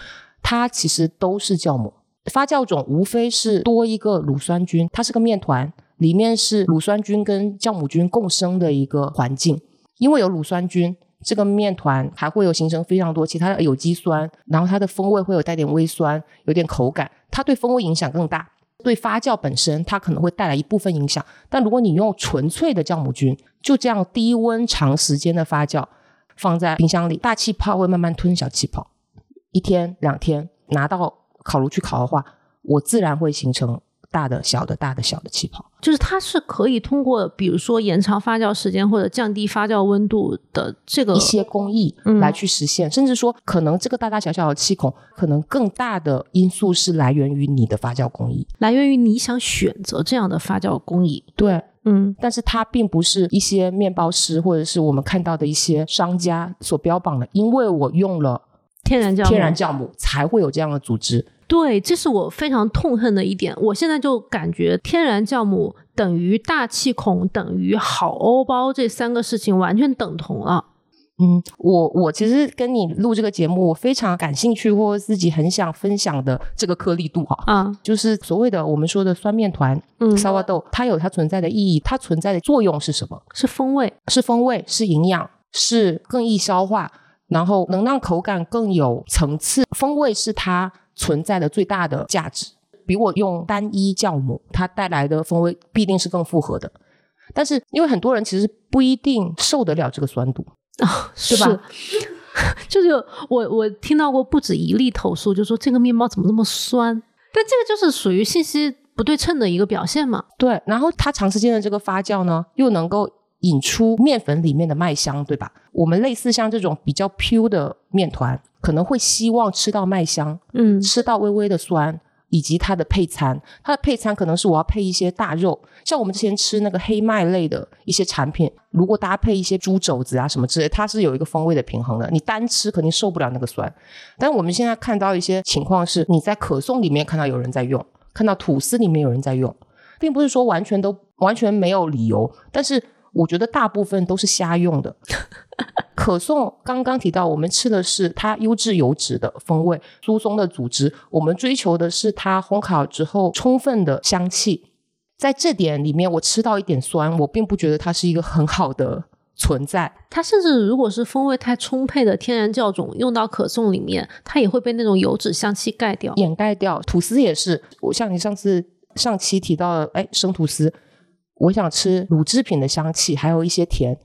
它其实都是酵母。发酵种无非是多一个乳酸菌，它是个面团，里面是乳酸菌跟酵母菌共生的一个环境，因为有乳酸菌。这个面团还会有形成非常多其他的有机酸，然后它的风味会有带点微酸，有点口感，它对风味影响更大。对发酵本身，它可能会带来一部分影响。但如果你用纯粹的酵母菌，就这样低温长时间的发酵，放在冰箱里，大气泡会慢慢吞小气泡，一天两天拿到烤炉去烤的话，我自然会形成大的、小的、大的、小的气泡。就是它是可以通过，比如说延长发酵时间或者降低发酵温度的这个一些工艺来去实现，甚至说可能这个大大小小的气孔，可能更大的因素是来源于你的发酵工艺，来源于你想选择这样的发酵工艺。对，嗯，但是它并不是一些面包师或者是我们看到的一些商家所标榜的，因为我用了天然酵母，天然酵母才会有这样的组织。对，这是我非常痛恨的一点。我现在就感觉天然酵母等于大气孔等于好欧包这三个事情完全等同了。嗯，我我其实跟你录这个节目，我非常感兴趣或自己很想分享的这个颗粒度哈，啊，就是所谓的我们说的酸面团，嗯，沙瓦豆，它有它存在的意义，它存在的作用是什么？是风味，是风味，是营养，是更易消化，然后能让口感更有层次。风味是它。存在的最大的价值，比我用单一酵母，它带来的风味必定是更复合的。但是，因为很多人其实不一定受得了这个酸度啊，是吧？就是我我听到过不止一例投诉，就说这个面包怎么那么酸？但这个就是属于信息不对称的一个表现嘛？对。然后它长时间的这个发酵呢，又能够引出面粉里面的麦香，对吧？我们类似像这种比较 pure 的面团。可能会希望吃到麦香，嗯，吃到微微的酸，以及它的配餐。它的配餐可能是我要配一些大肉，像我们之前吃那个黑麦类的一些产品，如果搭配一些猪肘子啊什么之类，它是有一个风味的平衡的。你单吃肯定受不了那个酸。但我们现在看到一些情况是，你在可颂里面看到有人在用，看到吐司里面有人在用，并不是说完全都完全没有理由，但是。我觉得大部分都是瞎用的。可颂刚刚提到，我们吃的是它优质油脂的风味，疏松的组织。我们追求的是它烘烤之后充分的香气。在这点里面，我吃到一点酸，我并不觉得它是一个很好的存在。它甚至如果是风味太充沛的天然酵种用到可颂里面，它也会被那种油脂香气盖掉、掩盖掉。吐司也是，我像你上次上期提到的，哎，生吐司。我想吃乳制品的香气，还有一些甜，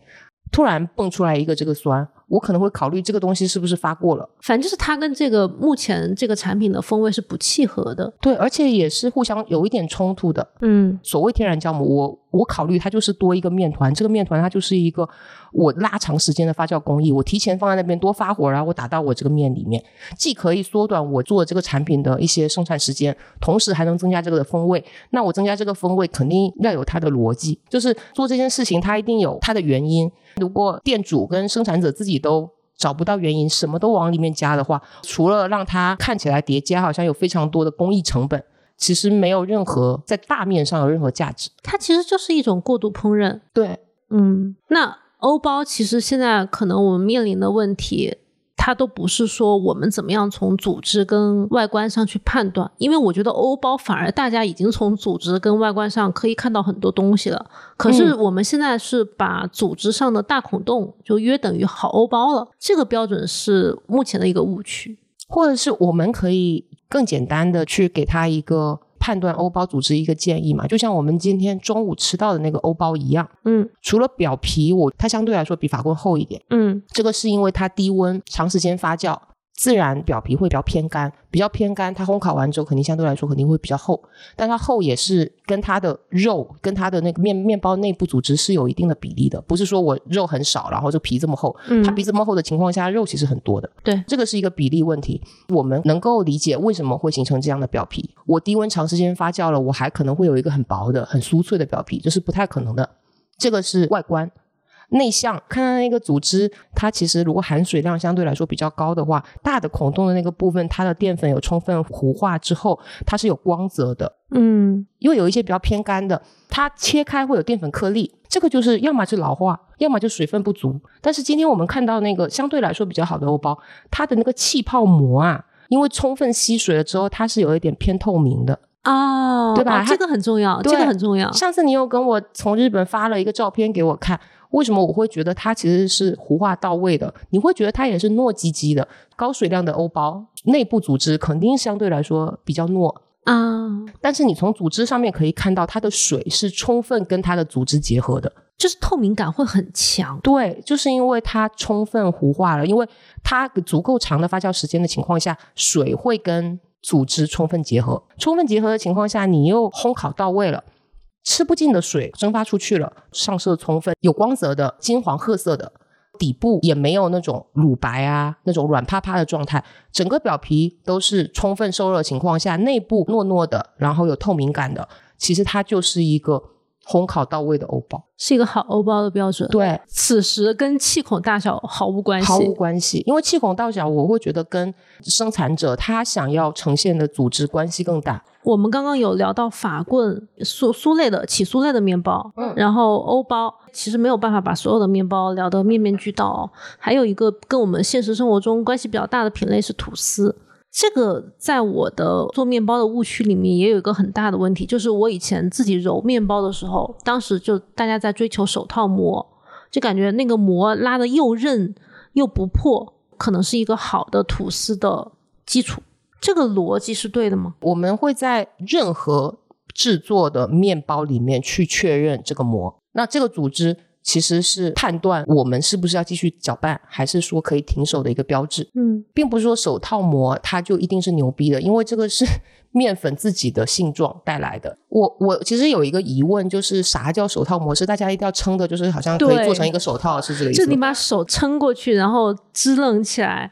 突然蹦出来一个这个酸。我可能会考虑这个东西是不是发过了，反正就是它跟这个目前这个产品的风味是不契合的，对，而且也是互相有一点冲突的。嗯，所谓天然酵母，我我考虑它就是多一个面团，这个面团它就是一个我拉长时间的发酵工艺，我提前放在那边多发火，然后我打到我这个面里面，既可以缩短我做这个产品的一些生产时间，同时还能增加这个的风味。那我增加这个风味，肯定要有它的逻辑，就是做这件事情它一定有它的原因。如果店主跟生产者自己都找不到原因，什么都往里面加的话，除了让它看起来叠加，好像有非常多的工艺成本，其实没有任何在大面上有任何价值。它其实就是一种过度烹饪。对，嗯，那欧包其实现在可能我们面临的问题。它都不是说我们怎么样从组织跟外观上去判断，因为我觉得欧包反而大家已经从组织跟外观上可以看到很多东西了。可是我们现在是把组织上的大孔洞就约等于好欧包了，这个标准是目前的一个误区，或者是我们可以更简单的去给它一个。判断欧包组织一个建议嘛，就像我们今天中午吃到的那个欧包一样，嗯，除了表皮我它相对来说比法棍厚一点，嗯，这个是因为它低温长时间发酵。自然表皮会比较偏干，比较偏干，它烘烤完之后肯定相对来说肯定会比较厚，但它厚也是跟它的肉跟它的那个面面包内部组织是有一定的比例的，不是说我肉很少，然后这皮这么厚，它皮这么厚的情况下，肉其实很多的，对，这个是一个比例问题，我们能够理解为什么会形成这样的表皮。我低温长时间发酵了，我还可能会有一个很薄的、很酥脆的表皮，这是不太可能的，这个是外观。内向，看到那个组织，它其实如果含水量相对来说比较高的话，大的孔洞的那个部分，它的淀粉有充分糊化之后，它是有光泽的。嗯，因为有一些比较偏干的，它切开会有淀粉颗粒，这个就是要么是老化，要么就水分不足。但是今天我们看到那个相对来说比较好的欧包，它的那个气泡膜啊，因为充分吸水了之后，它是有一点偏透明的。哦，对吧？这个很重要，这个很重要。上次你又跟我从日本发了一个照片给我看。为什么我会觉得它其实是糊化到位的？你会觉得它也是糯叽叽的，高水量的欧包内部组织肯定相对来说比较糯啊。但是你从组织上面可以看到，它的水是充分跟它的组织结合的，就是透明感会很强。对，就是因为它充分糊化了，因为它足够长的发酵时间的情况下，水会跟组织充分结合。充分结合的情况下，你又烘烤到位了，吃不尽的水蒸发出去了，上色充分，有光泽的金黄褐色的。底部也没有那种乳白啊，那种软趴趴的状态，整个表皮都是充分受热情况下，内部糯糯的，然后有透明感的，其实它就是一个烘烤到位的欧包，是一个好欧包的标准。对，此时跟气孔大小毫无关系，毫无关系，因为气孔大小，我会觉得跟生产者他想要呈现的组织关系更大。我们刚刚有聊到法棍酥酥类的起酥类的面包，嗯，然后欧包其实没有办法把所有的面包聊得面面俱到。还有一个跟我们现实生活中关系比较大的品类是吐司，这个在我的做面包的误区里面也有一个很大的问题，就是我以前自己揉面包的时候，当时就大家在追求手套膜，就感觉那个膜拉的又韧又不破，可能是一个好的吐司的基础。这个逻辑是对的吗？我们会在任何制作的面包里面去确认这个膜。那这个组织其实是判断我们是不是要继续搅拌，还是说可以停手的一个标志。嗯，并不是说手套膜它就一定是牛逼的，因为这个是 面粉自己的性状带来的。我我其实有一个疑问，就是啥叫手套模式大家一定要撑的，就是好像可以做成一个手套，是这个意思？就你把手撑过去，然后支棱起来。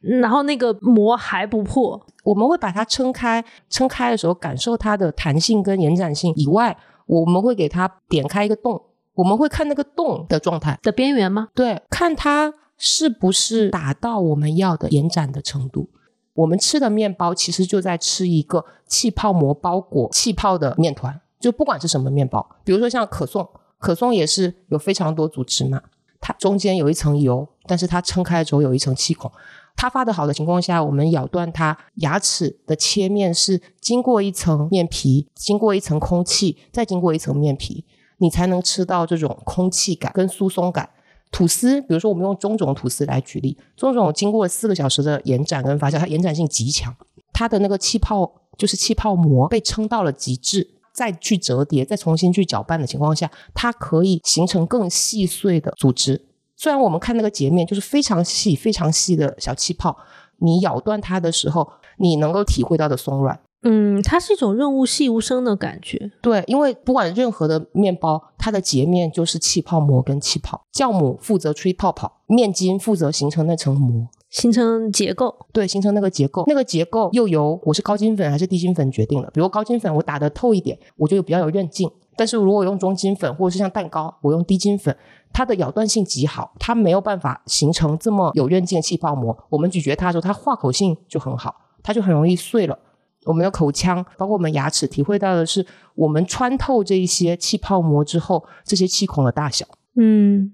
然后那个膜还不破，我们会把它撑开，撑开的时候感受它的弹性跟延展性以外，我们会给它点开一个洞，我们会看那个洞的状态的边缘吗？对，看它是不是达到我们要的延展的程度。我们吃的面包其实就在吃一个气泡膜包裹气泡的面团，就不管是什么面包，比如说像可颂，可颂也是有非常多组织嘛，它中间有一层油，但是它撑开之后有一层气孔。它发的好的情况下，我们咬断它牙齿的切面是经过一层面皮，经过一层空气，再经过一层面皮，你才能吃到这种空气感跟疏松感。吐司，比如说我们用中种吐司来举例，中种经过四个小时的延展跟发酵，它延展性极强，它的那个气泡就是气泡膜被撑到了极致，再去折叠，再重新去搅拌的情况下，它可以形成更细碎的组织。虽然我们看那个截面就是非常细、非常细的小气泡，你咬断它的时候，你能够体会到的松软。嗯，它是一种润物细无声的感觉。对，因为不管任何的面包，它的截面就是气泡膜跟气泡，酵母负责吹泡泡，面筋负责形成那层膜，形成结构。对，形成那个结构，那个结构又由我是高筋粉还是低筋粉决定了。比如高筋粉，我打的透一点，我就比较有韧劲；但是如果用中筋粉或者是像蛋糕，我用低筋粉。它的咬断性极好，它没有办法形成这么有韧劲的气泡膜。我们咀嚼它的时候，它化口性就很好，它就很容易碎了。我们的口腔，包括我们牙齿，体会到的是我们穿透这一些气泡膜之后，这些气孔的大小。嗯，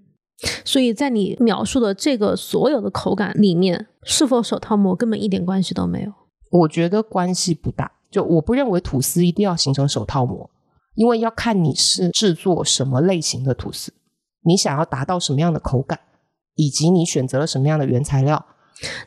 所以在你描述的这个所有的口感里面，是否手套膜根本一点关系都没有？我觉得关系不大。就我不认为吐司一定要形成手套膜，因为要看你是制作什么类型的吐司。你想要达到什么样的口感，以及你选择了什么样的原材料？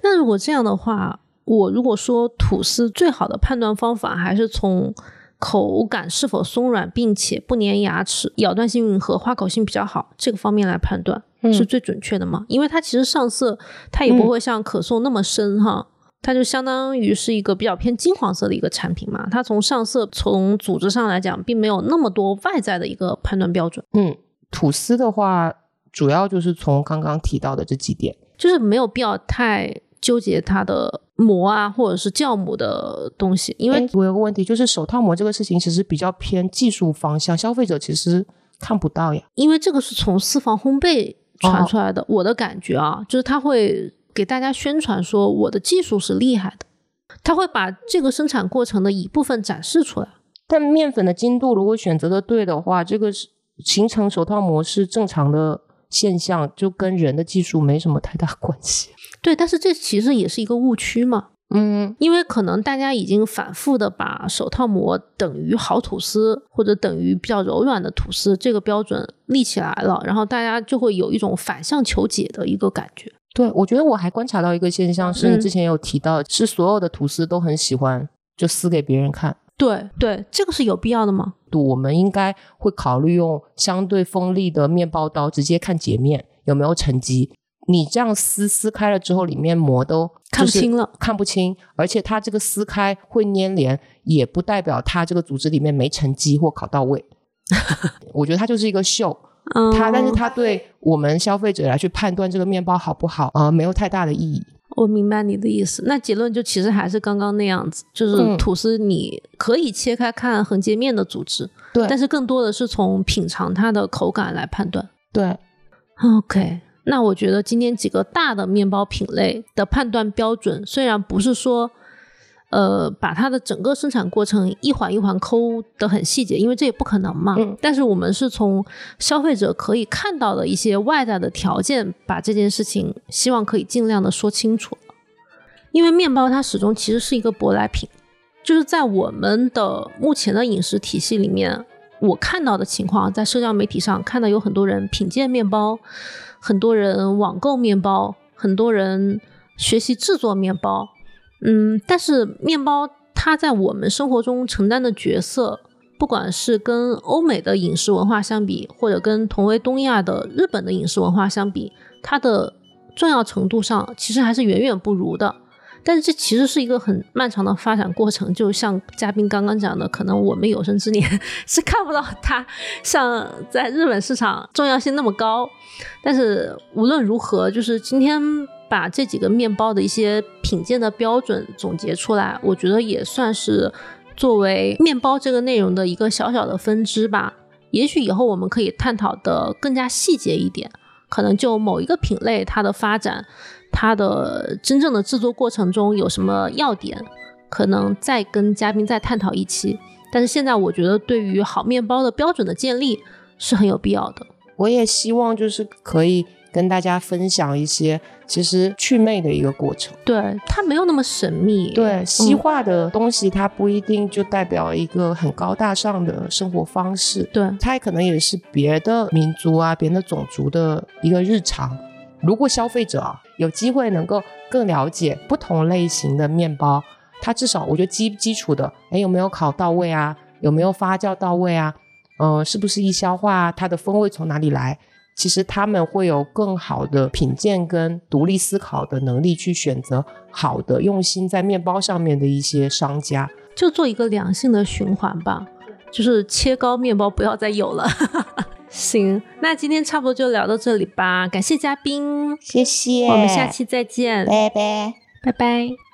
那如果这样的话，我如果说吐司最好的判断方法还是从口感是否松软，并且不粘牙齿、咬断性和化口性比较好这个方面来判断，是最准确的嘛？因为它其实上色，它也不会像可颂那么深哈，它就相当于是一个比较偏金黄色的一个产品嘛。它从上色、从组织上来讲，并没有那么多外在的一个判断标准。嗯。吐司的话，主要就是从刚刚提到的这几点，就是没有必要太纠结它的膜啊，或者是酵母的东西。因为我有个问题，就是手套膜这个事情其实比较偏技术方向，消费者其实看不到呀。因为这个是从私房烘焙传出来的，我的感觉啊，就是他会给大家宣传说我的技术是厉害的，他会把这个生产过程的一部分展示出来。但面粉的精度如果选择的对的话，这个是。形成手套膜是正常的现象，就跟人的技术没什么太大关系。对，但是这其实也是一个误区嘛。嗯，因为可能大家已经反复的把手套膜等于好吐司或者等于比较柔软的吐司这个标准立起来了，然后大家就会有一种反向求解的一个感觉。对，我觉得我还观察到一个现象，是你之前有提到，是所有的吐司都很喜欢就撕给别人看。对对，这个是有必要的吗？我们应该会考虑用相对锋利的面包刀直接看截面有没有沉积，你这样撕撕开了之后，里面膜都看不清了，看不清。而且它这个撕开会粘连，也不代表它这个组织里面没沉积或烤到位。我觉得它就是一个秀，它但是它对我们消费者来去判断这个面包好不好啊，没有太大的意义。我明白你的意思，那结论就其实还是刚刚那样子，就是吐司你可以切开看横截面的组织，对，但是更多的是从品尝它的口感来判断。对，OK，那我觉得今天几个大的面包品类的判断标准，虽然不是说。呃，把它的整个生产过程一环一环抠得很细节，因为这也不可能嘛。嗯。但是我们是从消费者可以看到的一些外在的条件，把这件事情希望可以尽量的说清楚。因为面包它始终其实是一个舶来品，就是在我们的目前的饮食体系里面，我看到的情况，在社交媒体上看到有很多人品鉴面包，很多人网购面包，很多人学习制作面包。嗯，但是面包它在我们生活中承担的角色，不管是跟欧美的饮食文化相比，或者跟同为东亚的日本的饮食文化相比，它的重要程度上其实还是远远不如的。但是这其实是一个很漫长的发展过程，就像嘉宾刚刚讲的，可能我们有生之年 是看不到它像在日本市场重要性那么高。但是无论如何，就是今天。把这几个面包的一些品鉴的标准总结出来，我觉得也算是作为面包这个内容的一个小小的分支吧。也许以后我们可以探讨的更加细节一点，可能就某一个品类它的发展，它的真正的制作过程中有什么要点，可能再跟嘉宾再探讨一期。但是现在我觉得对于好面包的标准的建立是很有必要的。我也希望就是可以。跟大家分享一些其实祛魅的一个过程，对它没有那么神秘。对西化的东西，它不一定就代表一个很高大上的生活方式，对它也可能也是别的民族啊、别的种族的一个日常。如果消费者啊有机会能够更了解不同类型的面包，它至少我觉得基基础的，哎有没有烤到位啊？有没有发酵到位啊？呃，是不是易消化？它的风味从哪里来？其实他们会有更好的品鉴跟独立思考的能力，去选择好的、用心在面包上面的一些商家，就做一个良性的循环吧。就是切糕面包不要再有了。行，那今天差不多就聊到这里吧。感谢嘉宾，谢谢，我们下期再见，拜拜，拜拜。